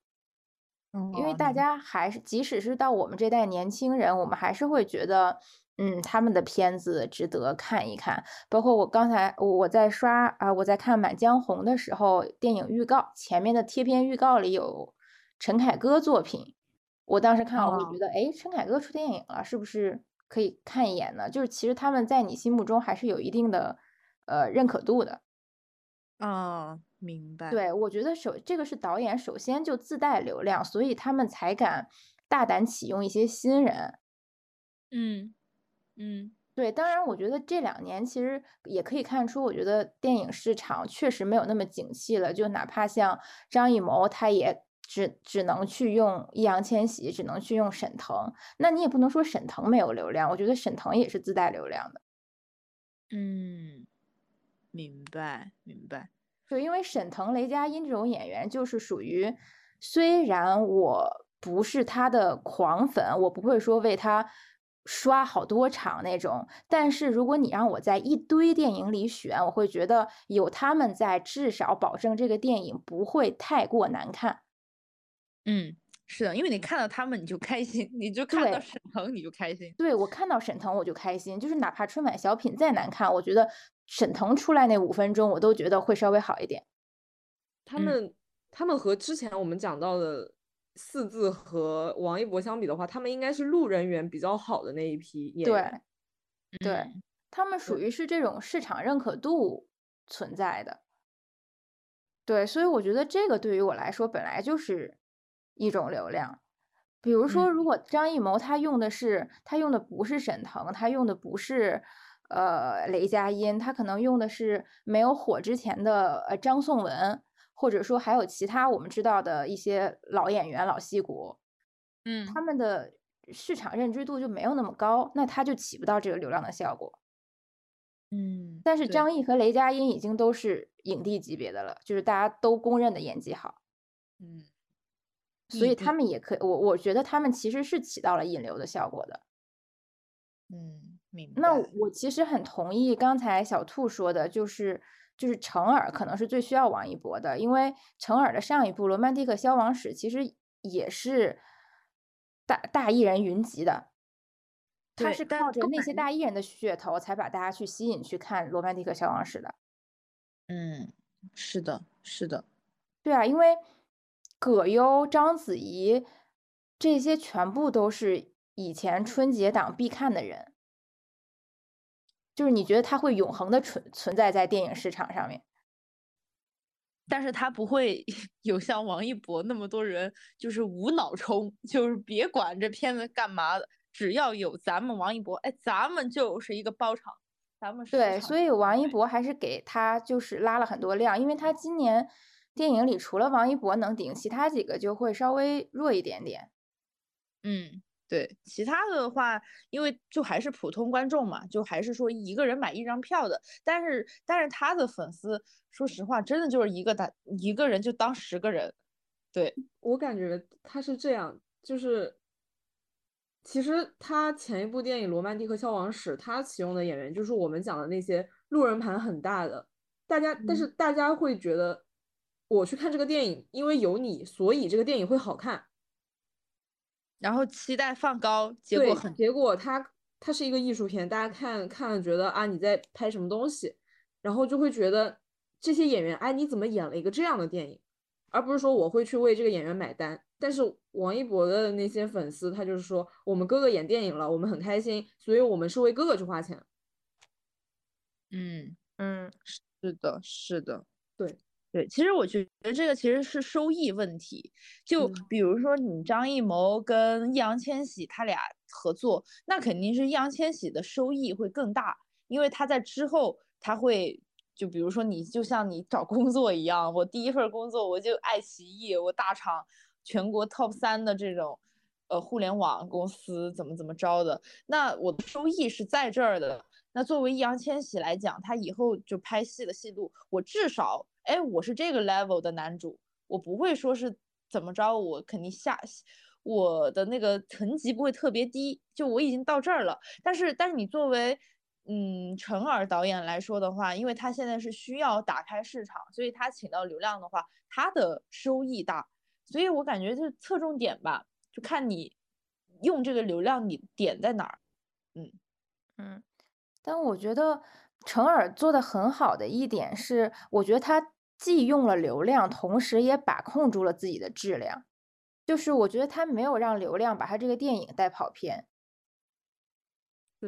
因为大家还是，即使是到我们这代年轻人，我们还是会觉得，嗯，他们的片子值得看一看。包括我刚才我我在刷啊，我在看《满江红》的时候，电影预告前面的贴片预告里有陈凯歌作品，我当时看我就觉得，哎，陈凯歌出电影了，是不是可以看一眼呢？就是其实他们在你心目中还是有一定的呃认可度的。啊。明白，对我觉得首这个是导演首先就自带流量，所以他们才敢大胆启用一些新人。嗯嗯，对，当然我觉得这两年其实也可以看出，我觉得电影市场确实没有那么景气了。就哪怕像张艺谋，他也只只能去用易烊千玺，只能去用沈腾。那你也不能说沈腾没有流量，我觉得沈腾也是自带流量的。嗯，明白明白。就因为沈腾、雷佳音这种演员，就是属于虽然我不是他的狂粉，我不会说为他刷好多场那种，但是如果你让我在一堆电影里选，我会觉得有他们在，至少保证这个电影不会太过难看。嗯，是的，因为你看到他们你就开心，你就看到沈腾你就开心。对我看到沈腾我就开心，就是哪怕春晚小品再难看，我觉得。沈腾出来那五分钟，我都觉得会稍微好一点。他们他们和之前我们讲到的四字和王一博相比的话，他们应该是路人缘比较好的那一批演员。对，对他们属于是这种市场认可度存在的。对，所以我觉得这个对于我来说本来就是一种流量。比如说，如果张艺谋他用的是他用的不是沈腾，他用的不是。呃，雷佳音他可能用的是没有火之前的呃张颂文，或者说还有其他我们知道的一些老演员、老戏骨，嗯，他们的市场认知度就没有那么高，那他就起不到这个流量的效果。嗯，但是张译和雷佳音已经都是影帝级别的了，就是大家都公认的演技好，嗯，所以他们也可以，我我觉得他们其实是起到了引流的效果的，嗯。明白那我其实很同意刚才小兔说的，就是就是成尔可能是最需要王一博的，因为成尔的上一部《罗曼蒂克消亡史》其实也是大大艺人云集的，他是靠着那些大艺人的噱头，才把大家去吸引去看《罗曼蒂克消亡史》的。嗯，是的，是的，对啊，因为葛优、章子怡这些全部都是以前春节档必看的人，就是你觉得他会永恒的存存在在电影市场上面。但是他不会 有像王一博那么多人，就是无脑冲，就是别管这片子干嘛的，只要有咱们王一博，哎，咱们就是一个包场，咱们对，所以王一博还是给他就是拉了很多量，因为他今年电影里除了王一博能顶，其他几个就会稍微弱一点点。嗯。对其他的话，因为就还是普通观众嘛，就还是说一个人买一张票的。但是，但是他的粉丝，说实话，真的就是一个打一个人就当十个人。对我感觉他是这样，就是其实他前一部电影《罗曼蒂克消亡史》，他启用的演员就是我们讲的那些路人盘很大的大家，但是大家会觉得我去看这个电影，因为有你，所以这个电影会好看。然后期待放高，结果很结果它它是一个艺术片，大家看看了觉得啊你在拍什么东西，然后就会觉得这些演员哎你怎么演了一个这样的电影，而不是说我会去为这个演员买单。但是王一博的那些粉丝他就是说我们哥哥演电影了，我们很开心，所以我们是为哥哥去花钱。嗯嗯，是的，是的，对。对，其实我觉得这个其实是收益问题。就比如说你张艺谋跟易烊千玺他俩合作，那肯定是易烊千玺的收益会更大，因为他在之后他会就比如说你就像你找工作一样，我第一份工作我就爱奇艺，我大厂全国 top 三的这种呃互联网公司怎么怎么着的，那我的收益是在这儿的。那作为易烊千玺来讲，他以后就拍戏的戏路，我至少。哎，我是这个 level 的男主，我不会说是怎么着，我肯定下我的那个层级不会特别低，就我已经到这儿了。但是，但是你作为嗯陈耳导演来说的话，因为他现在是需要打开市场，所以他请到流量的话，他的收益大。所以我感觉就是侧重点吧，就看你用这个流量你点在哪儿。嗯嗯，但我觉得陈耳做的很好的一点是，我觉得他。既用了流量，同时也把控住了自己的质量，就是我觉得他没有让流量把他这个电影带跑偏，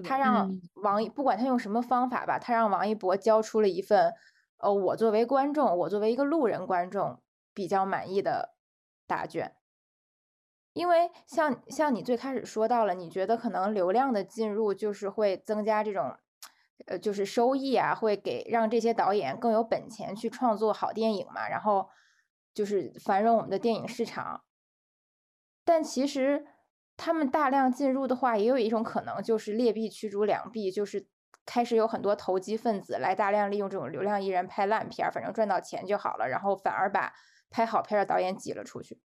他让王一不管他用什么方法吧，他让王一博交出了一份，呃，我作为观众，我作为一个路人观众比较满意的答卷，因为像像你最开始说到了，你觉得可能流量的进入就是会增加这种。呃，就是收益啊，会给让这些导演更有本钱去创作好电影嘛，然后就是繁荣我们的电影市场。但其实他们大量进入的话，也有一种可能，就是劣币驱逐良币，就是开始有很多投机分子来大量利用这种流量艺人拍烂片，反正赚到钱就好了，然后反而把拍好片的导演挤了出去。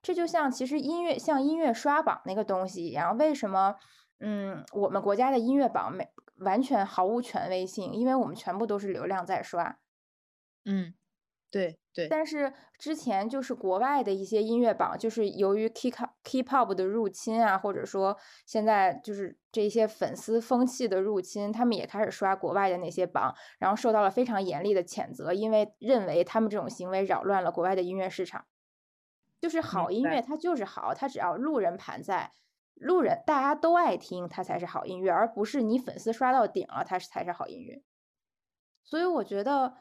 这就像其实音乐像音乐刷榜那个东西一样，为什么？嗯，我们国家的音乐榜每。完全毫无权威性，因为我们全部都是流量在刷。嗯，对对。但是之前就是国外的一些音乐榜，就是由于 K K Pop 的入侵啊，或者说现在就是这些粉丝风气的入侵，他们也开始刷国外的那些榜，然后受到了非常严厉的谴责，因为认为他们这种行为扰乱了国外的音乐市场。就是好音乐它就是好，它只要路人盘在。路人大家都爱听，它才是好音乐，而不是你粉丝刷到顶了，它是才是好音乐。所以我觉得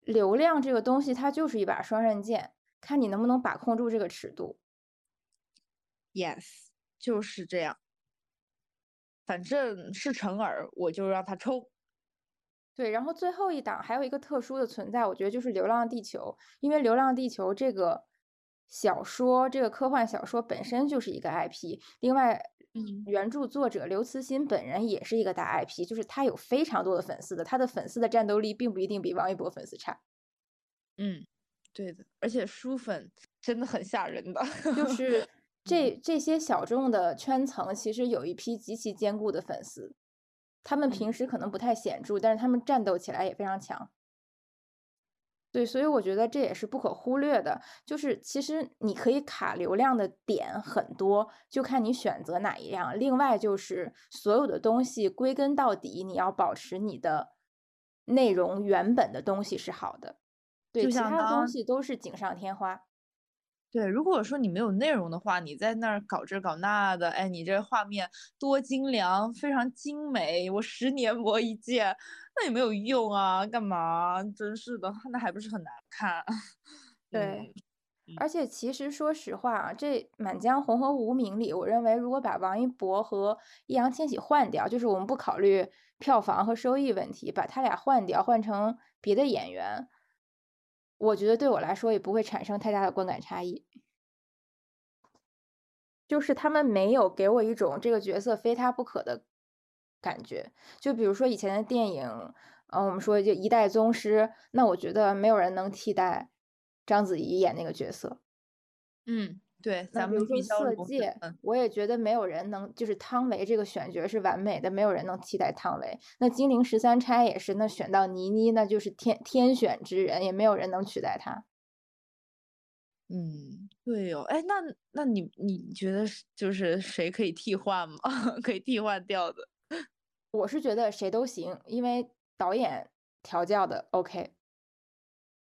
流量这个东西，它就是一把双刃剑，看你能不能把控住这个尺度。Yes，就是这样。反正是成耳，我就让他抽。对，然后最后一档还有一个特殊的存在，我觉得就是《流浪地球》，因为《流浪地球》这个。小说这个科幻小说本身就是一个 IP，另外，原著作者刘慈欣本人也是一个大 IP，就是他有非常多的粉丝的，他的粉丝的战斗力并不一定比王一博粉丝差。嗯，对的，而且书粉真的很吓人的，就是 这这些小众的圈层其实有一批极其坚固的粉丝，他们平时可能不太显著，但是他们战斗起来也非常强。对，所以我觉得这也是不可忽略的。就是其实你可以卡流量的点很多，就看你选择哪一样。另外就是所有的东西归根到底，你要保持你的内容原本的东西是好的。对，其他的东西都是锦上添花。对，如果说你没有内容的话，你在那儿搞这搞那的，哎，你这画面多精良，非常精美，我十年磨一剑，那也没有用啊，干嘛？真是的，那还不是很难看。对，而且其实说实话啊，这《满江红》和《无名》里，我认为如果把王一博和易烊千玺换掉，就是我们不考虑票房和收益问题，把他俩换掉，换成别的演员。我觉得对我来说也不会产生太大的观感差异，就是他们没有给我一种这个角色非他不可的感觉。就比如说以前的电影，嗯，我们说就一代宗师，那我觉得没有人能替代章子怡演那个角色。嗯。对，那比如说《色戒》，我也觉得没有人能，就是汤唯这个选角是完美的，没有人能替代汤唯。那《金陵十三钗》也是，那选到倪妮，那就是天天选之人，也没有人能取代她。嗯，对哦，哎，那那你你觉得就是谁可以替换吗？可以替换掉的？我是觉得谁都行，因为导演调教的 OK，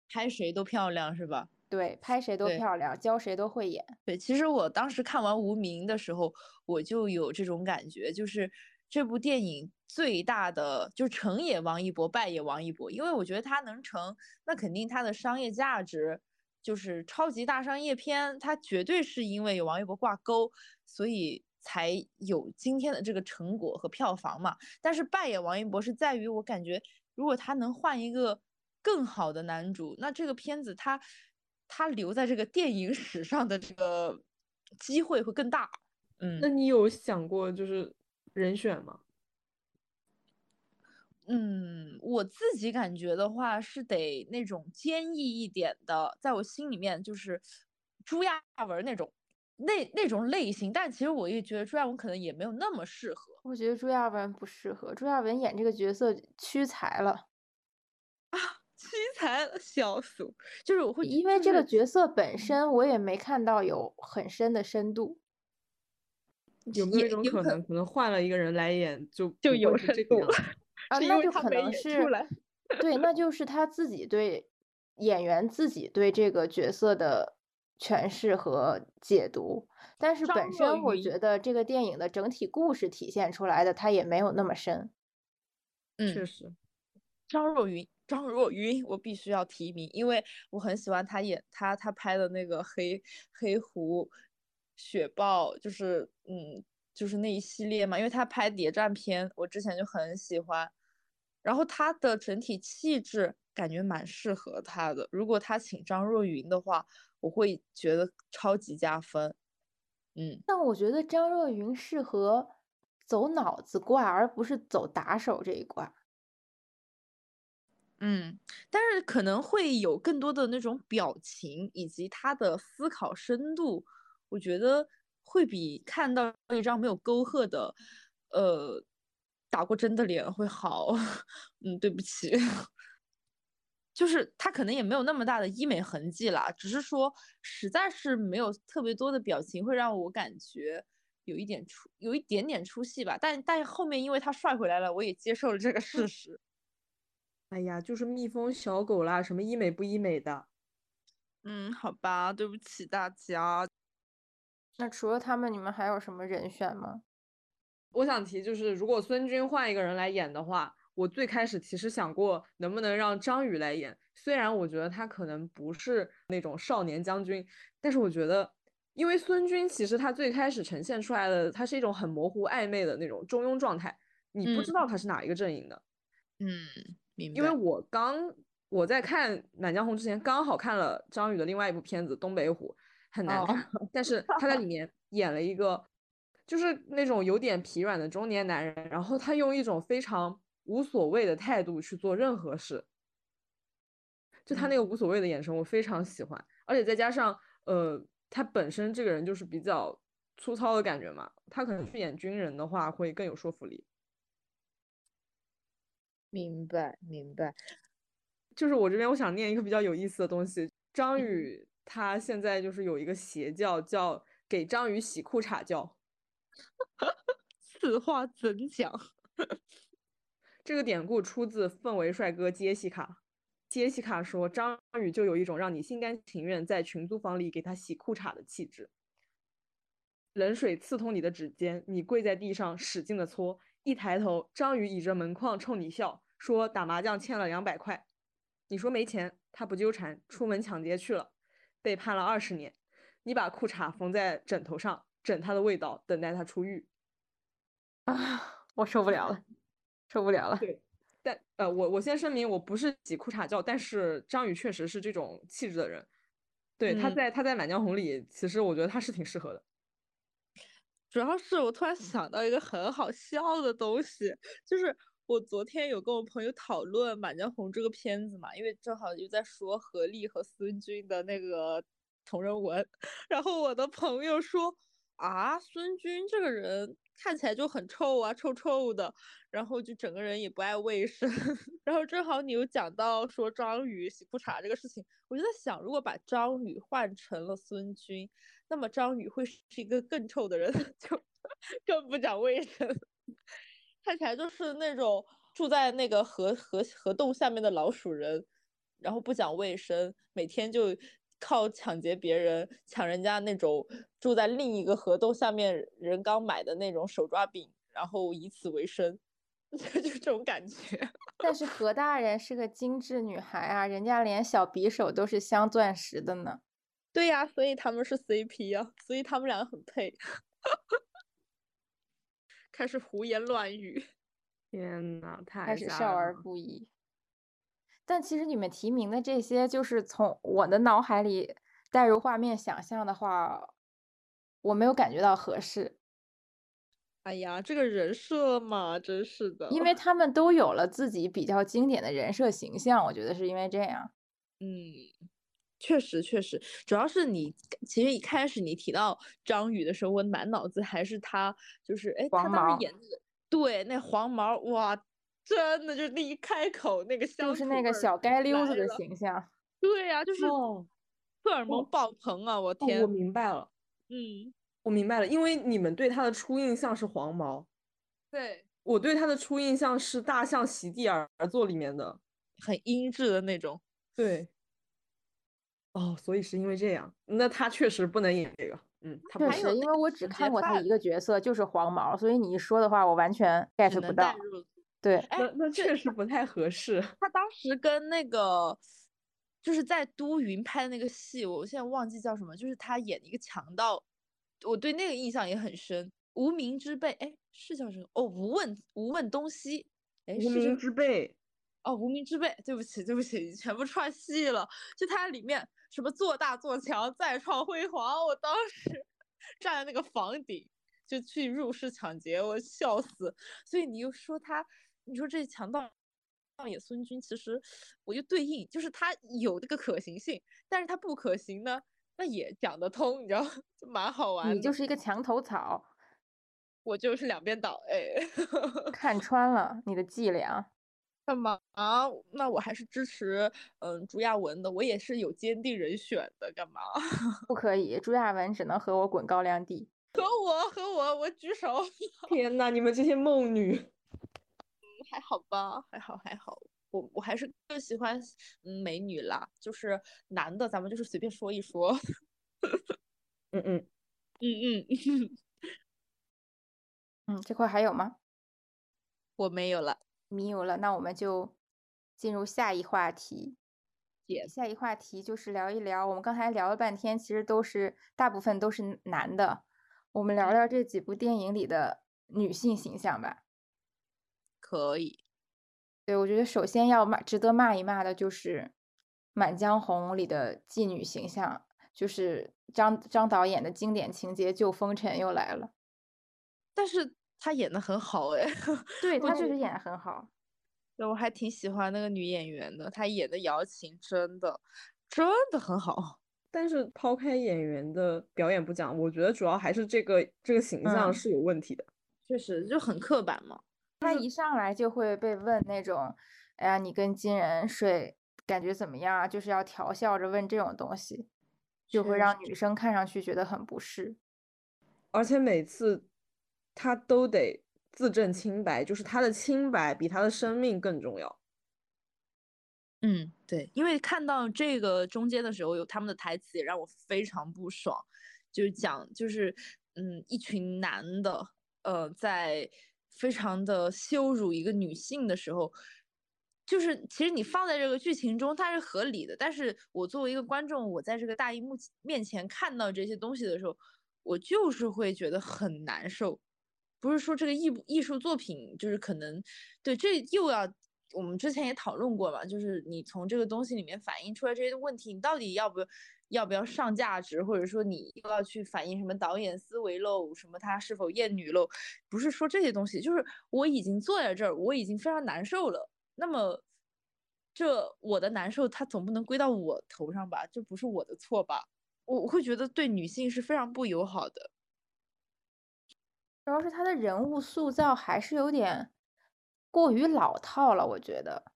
拍谁都漂亮，是吧？对，拍谁都漂亮，教谁都会演。对，其实我当时看完《无名》的时候，我就有这种感觉，就是这部电影最大的就是成也王一博，败也王一博。因为我觉得他能成，那肯定他的商业价值就是超级大商业片，他绝对是因为有王一博挂钩，所以才有今天的这个成果和票房嘛。但是败也王一博是在于，我感觉如果他能换一个更好的男主，那这个片子他。他留在这个电影史上的这个机会会更大。嗯，那你有想过就是人选吗？嗯，我自己感觉的话是得那种坚毅一点的，在我心里面就是朱亚文那种那那种类型。但其实我也觉得朱亚文可能也没有那么适合。我觉得朱亚文不适合，朱亚文演这个角色屈才了。屈才笑死，就是我会因为这个角色本身，我也没看到有很深的深度。有没有一种可能，可能换了一个人来演，就就有深度了？啊，那就可能是对，那就是他自己对演员自己对这个角色的诠释和解读。但是本身我觉得这个电影的整体故事体现出来的，它也没有那么深。嗯，确实，张若昀。张若昀，我必须要提名，因为我很喜欢他演他他拍的那个黑黑狐、雪豹，就是嗯，就是那一系列嘛。因为他拍谍战片，我之前就很喜欢。然后他的整体气质感觉蛮适合他的。如果他请张若昀的话，我会觉得超级加分。嗯，但我觉得张若昀适合走脑子挂，而不是走打手这一挂。嗯，但是可能会有更多的那种表情以及他的思考深度，我觉得会比看到一张没有沟壑的，呃，打过针的脸会好。嗯，对不起，就是他可能也没有那么大的医美痕迹啦，只是说实在是没有特别多的表情，会让我感觉有一点出有一点点出戏吧。但但后面因为他帅回来了，我也接受了这个事实。哎呀，就是蜜蜂小狗啦，什么医美不医美的？嗯，好吧，对不起大家。那除了他们，你们还有什么人选吗？我想提，就是如果孙军换一个人来演的话，我最开始其实想过能不能让张宇来演。虽然我觉得他可能不是那种少年将军，但是我觉得，因为孙军其实他最开始呈现出来的，他是一种很模糊暧昧的那种中庸状态，你不知道他是哪一个阵营的。嗯。因为我刚我在看《满江红》之前，刚好看了张宇的另外一部片子《东北虎》，很难看，但是他在里面演了一个就是那种有点疲软的中年男人，然后他用一种非常无所谓的态度去做任何事，就他那个无所谓的眼神，我非常喜欢，而且再加上呃，他本身这个人就是比较粗糙的感觉嘛，他可能去演军人的话会更有说服力。明白，明白。就是我这边我想念一个比较有意思的东西，张宇他现在就是有一个邪教，叫给张宇洗裤衩教。此话怎讲？这个典故出自氛围帅哥杰西卡。杰西卡说，张宇就有一种让你心甘情愿在群租房里给他洗裤衩的气质。冷水刺痛你的指尖，你跪在地上使劲的搓，一抬头，张宇倚着门框冲你笑，说打麻将欠了两百块。你说没钱，他不纠缠，出门抢劫去了，被判了二十年。你把裤衩缝在枕头上，枕他的味道，等待他出狱。啊，我受不了了，受不了了。对，但呃，我我先声明，我不是挤裤衩叫，但是张宇确实是这种气质的人。对，他在他在《满江红》里，其实我觉得他是挺适合的。主要是我突然想到一个很好笑的东西，就是我昨天有跟我朋友讨论《满江红》这个片子嘛，因为正好就在说何丽和孙军的那个同人文，然后我的朋友说啊，孙军这个人。看起来就很臭啊，臭臭的，然后就整个人也不爱卫生。然后正好你又讲到说章鱼洗裤衩这个事情，我就在想，如果把章鱼换成了孙军，那么章鱼会是一个更臭的人，就更不讲卫生。看起来就是那种住在那个河河河洞下面的老鼠人，然后不讲卫生，每天就。靠抢劫别人，抢人家那种住在另一个河洞下面人刚买的那种手抓饼，然后以此为生，就就这种感觉。但是何大人是个精致女孩啊，人家连小匕首都是镶钻石的呢。对呀，所以他们是 CP 啊，所以他们两个很配。开始胡言乱语，天呐，太开始笑而不已。但其实你们提名的这些，就是从我的脑海里带入画面想象的话，我没有感觉到合适。哎呀，这个人设嘛，真是的。因为他们都有了自己比较经典的人设形象，我觉得是因为这样。嗯，确实确实，主要是你其实一开始你提到张宇的时候，我满脑子还是他，就是哎，他当时演那个，对，那黄毛，哇。真的就是那一开口那个香，就是那个小街溜子的形象。对呀，就是荷尔蒙爆棚啊！我天，我明白了。嗯，我明白了，因为你们对他的初印象是黄毛，对我对他的初印象是《大象席地而坐》里面的很阴质的那种。对。哦，所以是因为这样，那他确实不能演这个。嗯，他确实，因为我只看过他一个角色，就是黄毛，所以你一说的话，我完全 get 不到。对，那那确实不太合适。他当时跟那个就是在都匀拍的那个戏，我现在忘记叫什么，就是他演一个强盗，我对那个印象也很深。无名之辈，哎，是叫什么？哦，无问无问东西，哎，无名之辈，哦，无名之辈，对不起，对不起，全部串戏了。就它里面什么做大做强，再创辉煌，我当时 站在那个房顶就去入室抢劫，我笑死。所以你又说他。你说这强盗野孙军，其实我就对应，就是他有这个可行性，但是他不可行呢，那也讲得通，你知道，就蛮好玩。你就是一个墙头草，我就是两边倒，哎，看穿了你的伎俩。干嘛？那我还是支持嗯朱亚文的，我也是有坚定人选的。干嘛？不可以，朱亚文只能和我滚高粱地。和我，和我，我举手。天呐，你们这些梦女。还好吧，还好还好，我我还是更喜欢嗯美女啦，就是男的咱们就是随便说一说，嗯嗯嗯嗯嗯，这块还有吗？我没有了，没有了，那我们就进入下一话题。下一话题就是聊一聊，我们刚才聊了半天，其实都是大部分都是男的，我们聊聊这几部电影里的女性形象吧。可以，对我觉得首先要骂、值得骂一骂的就是《满江红》里的妓女形象，就是张张导演的经典情节救风尘又来了。但是他演的很好哎，对他确实演的很好。对，我还挺喜欢那个女演员的，她演的瑶琴真的真的很好。但是抛开演员的表演不讲，我觉得主要还是这个这个形象是有问题的，确实就很刻板嘛。他一上来就会被问那种，哎呀，你跟金人睡感觉怎么样啊？就是要调笑着问这种东西，就会让女生看上去觉得很不适。而且每次他都得自证清白，就是他的清白比他的生命更重要。嗯，对，因为看到这个中间的时候，有他们的台词也让我非常不爽，就是讲就是嗯，一群男的呃在非常的羞辱一个女性的时候。就是其实你放在这个剧情中它是合理的，但是我作为一个观众，我在这个大荧幕面前看到这些东西的时候，我就是会觉得很难受。不是说这个艺艺术作品就是可能对这又要我们之前也讨论过嘛，就是你从这个东西里面反映出来这些问题，你到底要不要不要上价值，或者说你又要去反映什么导演思维喽，什么他是否厌女喽？不是说这些东西，就是我已经坐在这儿，我已经非常难受了。那么，这我的难受，他总不能归到我头上吧？这不是我的错吧？我我会觉得对女性是非常不友好的。主要是他的人物塑造还是有点过于老套了，我觉得。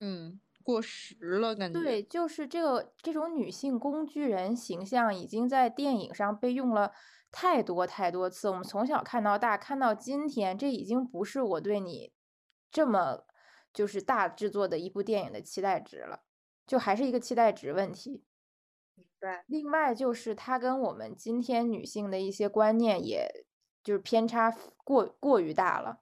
嗯，过时了感觉。对，就是这个这种女性工具人形象，已经在电影上被用了太多太多次。我们从小看到大，看到今天，这已经不是我对你这么。就是大制作的一部电影的期待值了，就还是一个期待值问题。明白。另外就是它跟我们今天女性的一些观念，也就是偏差过过于大了。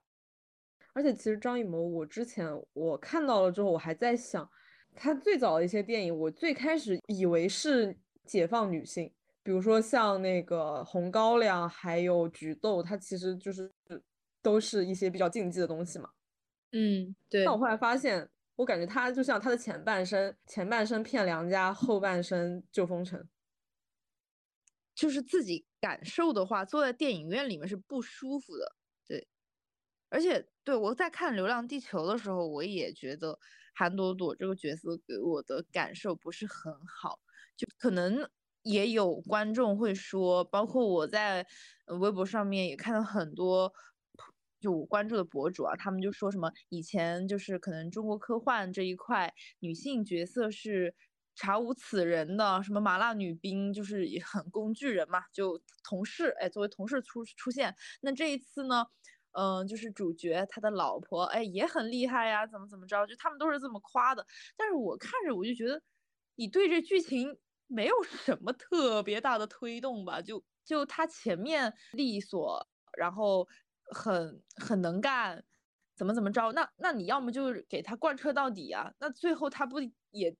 而且其实张艺谋，我之前我看到了之后，我还在想，他最早的一些电影，我最开始以为是解放女性，比如说像那个《红高粱》还有《菊豆》，它其实就是都是一些比较禁忌的东西嘛。嗯，对。但我后来发现，我感觉他就像他的前半生，前半生骗良家，后半生救风尘。就是自己感受的话，坐在电影院里面是不舒服的。对，而且对我在看《流浪地球》的时候，我也觉得韩朵朵这个角色给我的感受不是很好。就可能也有观众会说，包括我在微博上面也看到很多。就我关注的博主啊，他们就说什么以前就是可能中国科幻这一块女性角色是查无此人的，什么麻辣女兵就是也很工具人嘛，就同事哎作为同事出出现。那这一次呢，嗯，就是主角他的老婆哎也很厉害呀，怎么怎么着，就他们都是这么夸的。但是我看着我就觉得你对这剧情没有什么特别大的推动吧，就就他前面利索，然后。很很能干，怎么怎么着？那那你要么就给他贯彻到底啊？那最后他不也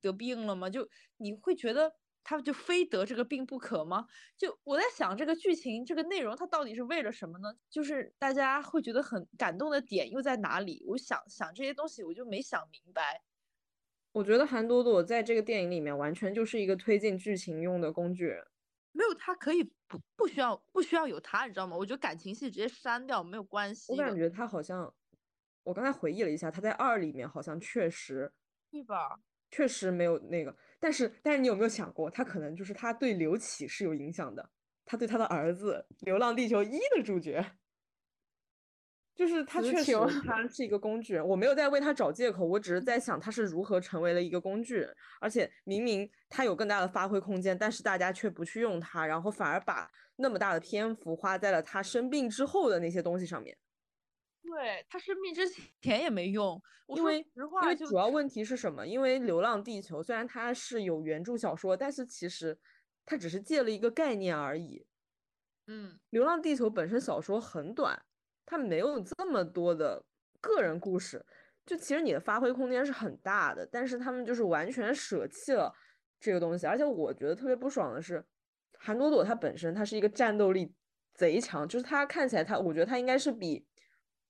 得病了吗？就你会觉得他就非得这个病不可吗？就我在想这个剧情这个内容，它到底是为了什么呢？就是大家会觉得很感动的点又在哪里？我想想这些东西，我就没想明白。我觉得韩朵朵在这个电影里面完全就是一个推进剧情用的工具人。没有他可以不不需要不需要有他，你知道吗？我觉得感情戏直接删掉没有关系。我感觉他好像，我刚才回忆了一下，他在二里面好像确实，对吧？确实没有那个，但是但是你有没有想过，他可能就是他对刘启是有影响的，他对他的儿子《流浪地球一》的主角。就是他确实，他是一个工具人。我没有在为他找借口，我只是在想他是如何成为了一个工具人。而且明明他有更大的发挥空间，但是大家却不去用他，然后反而把那么大的篇幅花在了他生病之后的那些东西上面。对他生病之前也没用，因为因为主要问题是什么？因为《流浪地球》虽然它是有原著小说，但是其实它只是借了一个概念而已。嗯，《流浪地球》本身小说很短。它没有这么多的个人故事，就其实你的发挥空间是很大的，但是他们就是完全舍弃了这个东西。而且我觉得特别不爽的是，韩朵朵她本身她是一个战斗力贼强，就是她看起来她，我觉得她应该是比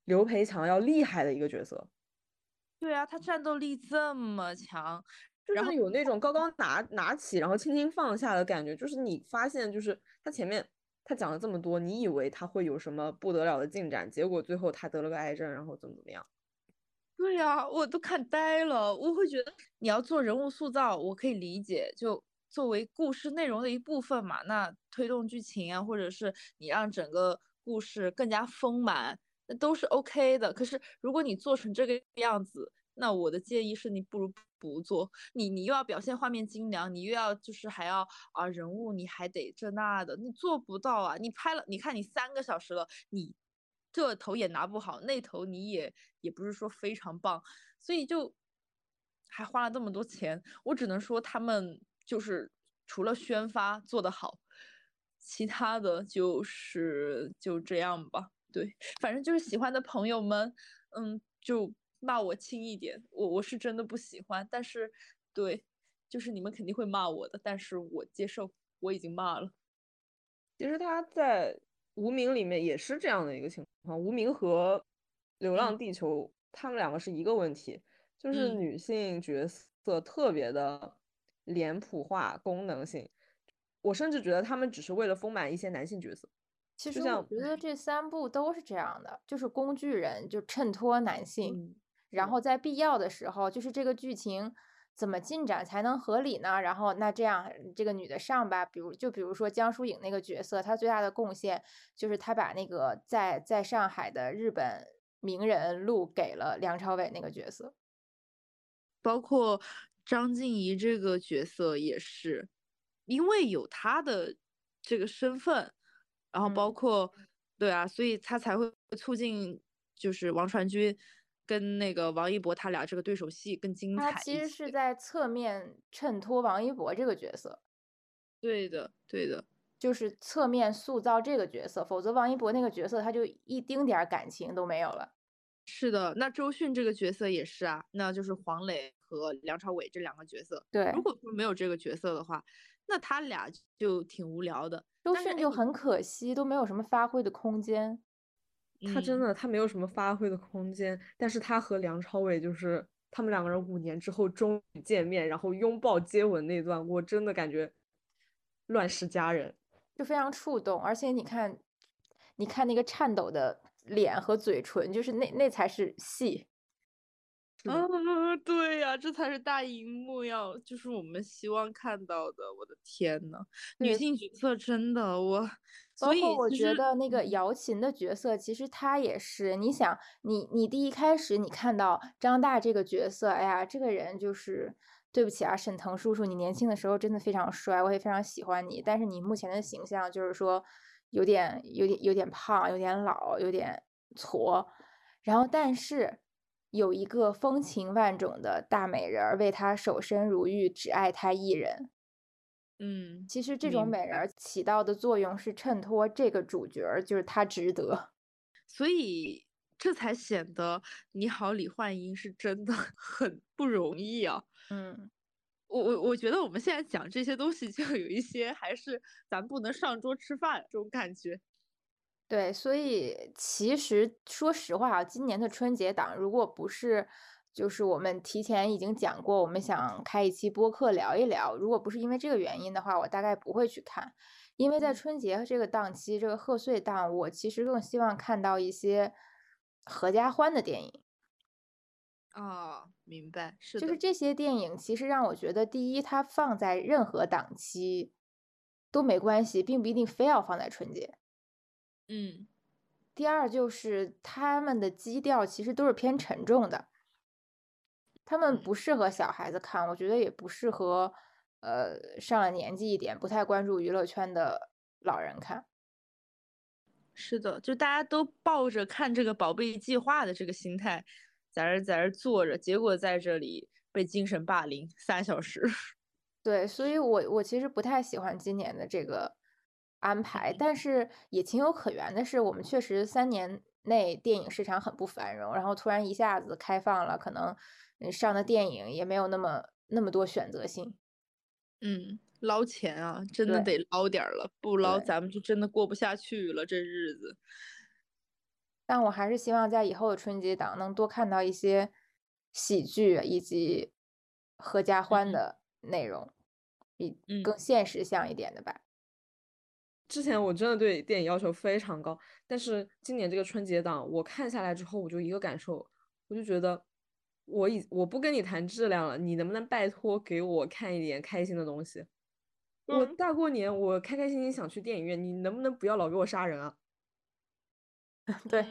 刘培强要厉害的一个角色。对啊，他战斗力这么强，就是有那种高高拿拿起，然后轻轻放下的感觉。就是你发现，就是他前面。他讲了这么多，你以为他会有什么不得了的进展？结果最后他得了个癌症，然后怎么怎么样？对呀，我都看呆了。我会觉得你要做人物塑造，我可以理解，就作为故事内容的一部分嘛。那推动剧情啊，或者是你让整个故事更加丰满，那都是 OK 的。可是如果你做成这个样子，那我的建议是你不如不做。你你又要表现画面精良，你又要就是还要啊人物你还得这那的，你做不到啊！你拍了，你看你三个小时了，你这头也拿不好，那头你也也不是说非常棒，所以就还花了这么多钱，我只能说他们就是除了宣发做得好，其他的就是就这样吧。对，反正就是喜欢的朋友们，嗯，就骂我轻一点，我我是真的不喜欢，但是对，就是你们肯定会骂我的，但是我接受，我已经骂了。其实他在《无名》里面也是这样的一个情况，《无名》和《流浪地球》他们两个是一个问题，就是女性角色特别的脸谱化、功能性，我甚至觉得他们只是为了丰满一些男性角色。其实我觉得这三部都是这样的，就是工具人就衬托男性，然后在必要的时候，就是这个剧情怎么进展才能合理呢？然后那这样这个女的上吧，比如就比如说江疏影那个角色，她最大的贡献就是她把那个在在上海的日本名人录给了梁朝伟那个角色，包括张婧仪这个角色也是，因为有她的这个身份。然后包括，对啊，所以他才会促进，就是王传君跟那个王一博他俩这个对手戏更精彩。他其实是在侧面衬托王一博这个角色。对的，对的，就是侧面塑造这个角色，否则王一博那个角色他就一丁点感情都没有了。是的，那周迅这个角色也是啊，那就是黄磊和梁朝伟这两个角色。对，如果说没有这个角色的话，那他俩就挺无聊的。周迅就很可惜，都没有什么发挥的空间。他真的，他没有什么发挥的空间。但是他和梁朝伟就是他们两个人五年之后终于见面，然后拥抱接吻那段，我真的感觉乱世佳人，就非常触动。而且你看，你看那个颤抖的脸和嘴唇，就是那那才是戏。啊，对呀，这才是大荧幕要，就是我们希望看到的。我的天呐，女性角色真的我，所以我觉得那个姚琴的角色，其实她也是。你想，你你第一开始你看到张大这个角色，哎呀，这个人就是对不起啊，沈腾叔叔，你年轻的时候真的非常帅，我也非常喜欢你。但是你目前的形象就是说有点有点有点胖，有点老，有点矬。然后但是。有一个风情万种的大美人儿为他守身如玉，只爱他一人。嗯，其实这种美人起到的作用是衬托这个主角儿，就是他值得，所以这才显得你好，李焕英是真的 很不容易啊。嗯，我我我觉得我们现在讲这些东西，就有一些还是咱不能上桌吃饭这种感觉。对，所以其实说实话啊，今年的春节档，如果不是就是我们提前已经讲过，我们想开一期播客聊一聊，如果不是因为这个原因的话，我大概不会去看。因为在春节这个档期，这个贺岁档，我其实更希望看到一些合家欢的电影。哦，明白，是就是这些电影，其实让我觉得，第一，它放在任何档期都没关系，并不一定非要放在春节。嗯，第二就是他们的基调其实都是偏沉重的，他们不适合小孩子看，我觉得也不适合呃上了年纪一点不太关注娱乐圈的老人看。是的，就大家都抱着看这个宝贝计划的这个心态，在这在这坐着，结果在这里被精神霸凌三小时。对，所以我我其实不太喜欢今年的这个。安排，但是也情有可原的是，我们确实三年内电影市场很不繁荣，然后突然一下子开放了，可能上的电影也没有那么那么多选择性。嗯，捞钱啊，真的得捞点了，不捞咱们就真的过不下去了这日子。但我还是希望在以后的春节档能多看到一些喜剧以及合家欢的内容，比更现实像一点的吧。之前我真的对电影要求非常高，但是今年这个春节档我看下来之后，我就一个感受，我就觉得我已我不跟你谈质量了，你能不能拜托给我看一点开心的东西？我大过年我开开心心想去电影院，你能不能不要老给我杀人啊？对，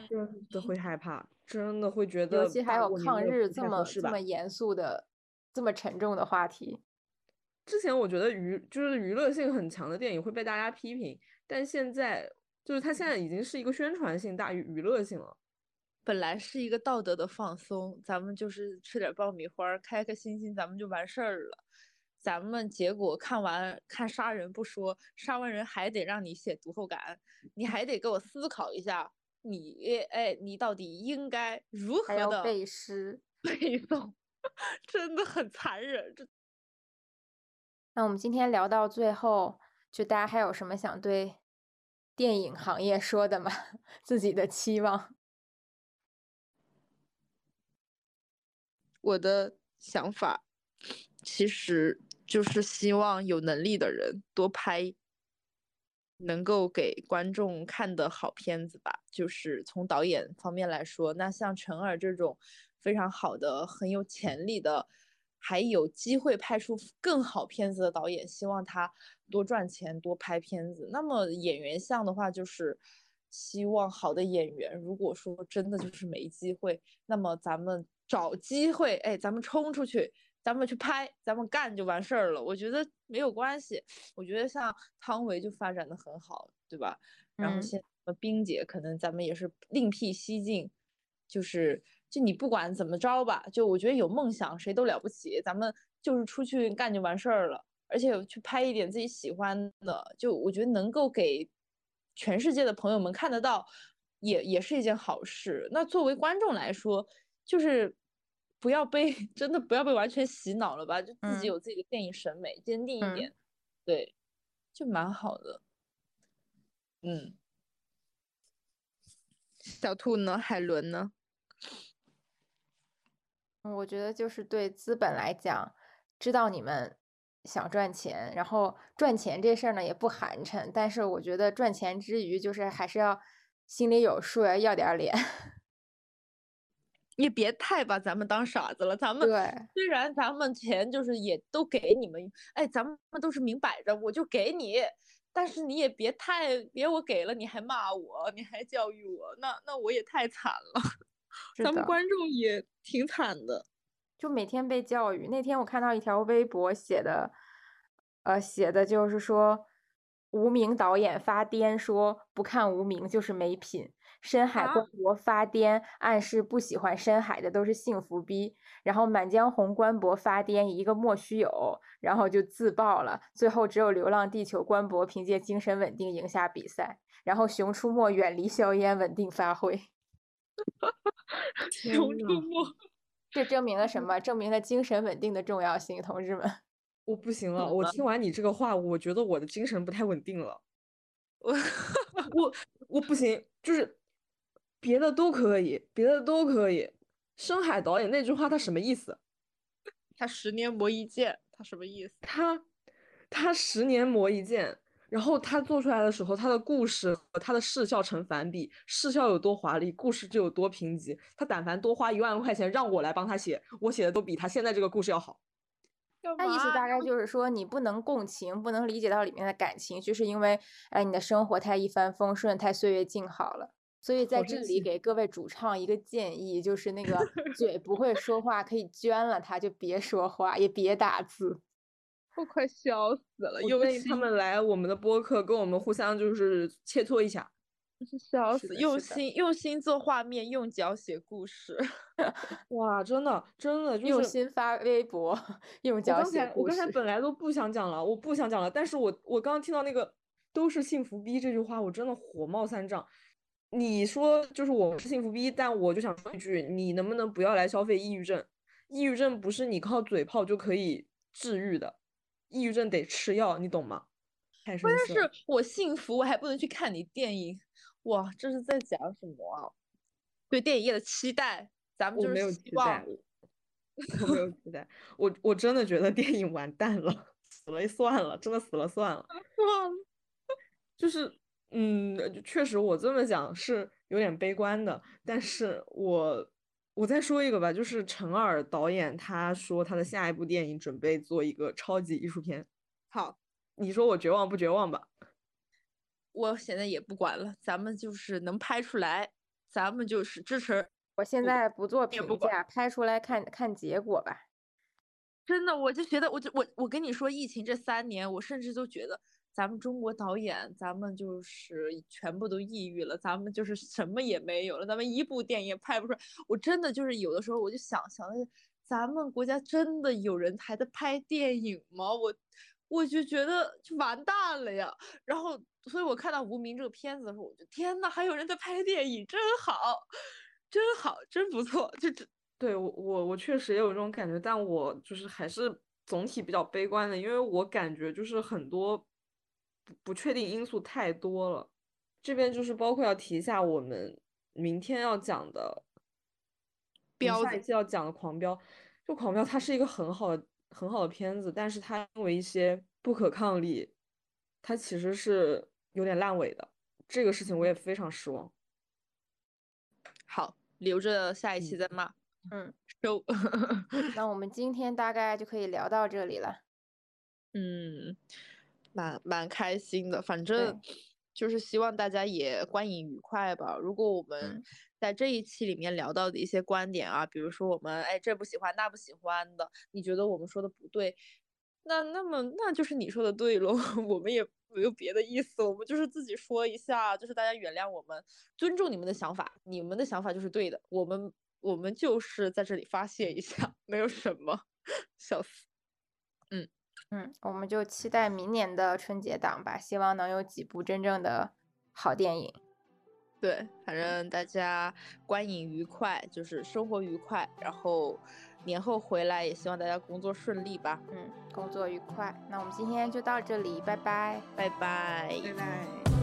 都会害怕。真的会觉得，尤其还有抗日这么这么严肃的、这么沉重的话题。之前我觉得娱就是娱乐性很强的电影会被大家批评，但现在就是它现在已经是一个宣传性大于娱乐性了。本来是一个道德的放松，咱们就是吃点爆米花，开开心心，咱们就完事儿了。咱们结果看完看杀人不说，杀完人还得让你写读后感，你还得给我思考一下，你哎，你到底应该如何的背诗背 诵，真的很残忍。这，那我们今天聊到最后，就大家还有什么想对电影行业说的吗？自己的期望？我的想法其实。就是希望有能力的人多拍，能够给观众看的好片子吧。就是从导演方面来说，那像陈耳这种非常好的、很有潜力的，还有机会拍出更好片子的导演，希望他多赚钱、多拍片子。那么演员项的话，就是希望好的演员，如果说真的就是没机会，那么咱们找机会，哎，咱们冲出去。咱们去拍，咱们干就完事儿了。我觉得没有关系。我觉得像汤唯就发展的很好，对吧？然后现冰姐可能咱们也是另辟蹊径，就是就你不管怎么着吧，就我觉得有梦想谁都了不起。咱们就是出去干就完事儿了，而且去拍一点自己喜欢的，就我觉得能够给全世界的朋友们看得到，也也是一件好事。那作为观众来说，就是。不要被 真的不要被完全洗脑了吧，就自己有自己的电影审美，坚定一点，对，就蛮好的。嗯，小兔呢？海伦呢？我觉得就是对资本来讲，知道你们想赚钱，然后赚钱这事儿呢也不寒碜，但是我觉得赚钱之余，就是还是要心里有数，要要点脸。也别太把咱们当傻子了，咱们虽然咱们钱就是也都给你们，哎，咱们都是明摆着我就给你，但是你也别太别我给了你还骂我，你还教育我，那那我也太惨了，咱们观众也挺惨的，就每天被教育。那天我看到一条微博写的，呃，写的就是说，无名导演发癫说不看无名就是没品。深海官博发癫，暗示不喜欢深海的都是幸福逼。然后满江红官博发癫，一个莫须有，然后就自爆了。最后只有流浪地球官博凭借精神稳定赢下比赛。然后熊出没远离硝烟，稳定发挥。熊出没，这证明了什么？证明了精神稳定的重要性，同志们。我不行了，我听完你这个话，我觉得我的精神不太稳定了。我我我不行，就是。别的都可以，别的都可以。深海导演那句话他什么意思？他十年磨一剑，他什么意思？他他十年磨一剑，然后他做出来的时候，他的故事和他的视效成反比，视效有多华丽，故事就有多贫瘠。他但凡多花一万块钱让我来帮他写，我写的都比他现在这个故事要好。那意思大概就是说，你不能共情，不能理解到里面的感情，就是因为哎，你的生活太一帆风顺，太岁月静好了。所以在这里给各位主唱一个建议，就是那个 嘴不会说话，可以捐了他，就别说话，也别打字。我快笑死了！又建议他们来我们的播客，跟我们互相就是切磋一下。笑死！用心用心做画面，用脚写故事。哇，真的真的用心发微博，用脚写故事。我刚才本来都不想讲了，我不想讲了，但是我我刚刚听到那个都是幸福逼这句话，我真的火冒三丈。你说就是我是幸福逼，但我就想说一句，你能不能不要来消费抑郁症？抑郁症不是你靠嘴炮就可以治愈的，抑郁症得吃药，你懂吗？关键是我幸福，我还不能去看你电影，哇，这是在讲什么啊？对电影业的期待，咱们就是没有期待，我没有期待，我我真的觉得电影完蛋了，死了算了，真的死了算了，算了，就是。嗯，确实，我这么讲是有点悲观的。但是我我再说一个吧，就是陈耳导演他说他的下一部电影准备做一个超级艺术片。好，你说我绝望不绝望吧？我现在也不管了，咱们就是能拍出来，咱们就是支持。我现在不做评价，拍出来看看结果吧。真的，我就觉得，我就我我跟你说，疫情这三年，我甚至都觉得咱们中国导演，咱们就是全部都抑郁了，咱们就是什么也没有了，咱们一部电影也拍不出来。我真的就是有的时候我就想想，咱们国家真的有人还在拍电影吗？我我就觉得就完蛋了呀。然后，所以我看到《无名》这个片子的时候，我就天呐，还有人在拍电影，真好，真好，真不错，就这。对我我我确实也有这种感觉，但我就是还是总体比较悲观的，因为我感觉就是很多不不确定因素太多了。这边就是包括要提一下我们明天要讲的，标下一期要讲的《狂飙》，就《狂飙》它是一个很好的很好的片子，但是它因为一些不可抗力，它其实是有点烂尾的。这个事情我也非常失望。好，留着下一期再骂。嗯，收。那我们今天大概就可以聊到这里了。嗯，蛮蛮开心的，反正就是希望大家也观影愉快吧。如果我们在这一期里面聊到的一些观点啊，比如说我们哎这不喜欢那不喜欢的，你觉得我们说的不对，那那么那就是你说的对喽，我们也没有别的意思，我们就是自己说一下，就是大家原谅我们，尊重你们的想法，你们的想法就是对的，我们。我们就是在这里发泄一下，没有什么，笑死。嗯嗯，我们就期待明年的春节档吧，希望能有几部真正的好电影。对，反正大家观影愉快，就是生活愉快，然后年后回来也希望大家工作顺利吧。嗯，工作愉快。那我们今天就到这里，拜拜，拜拜，拜拜。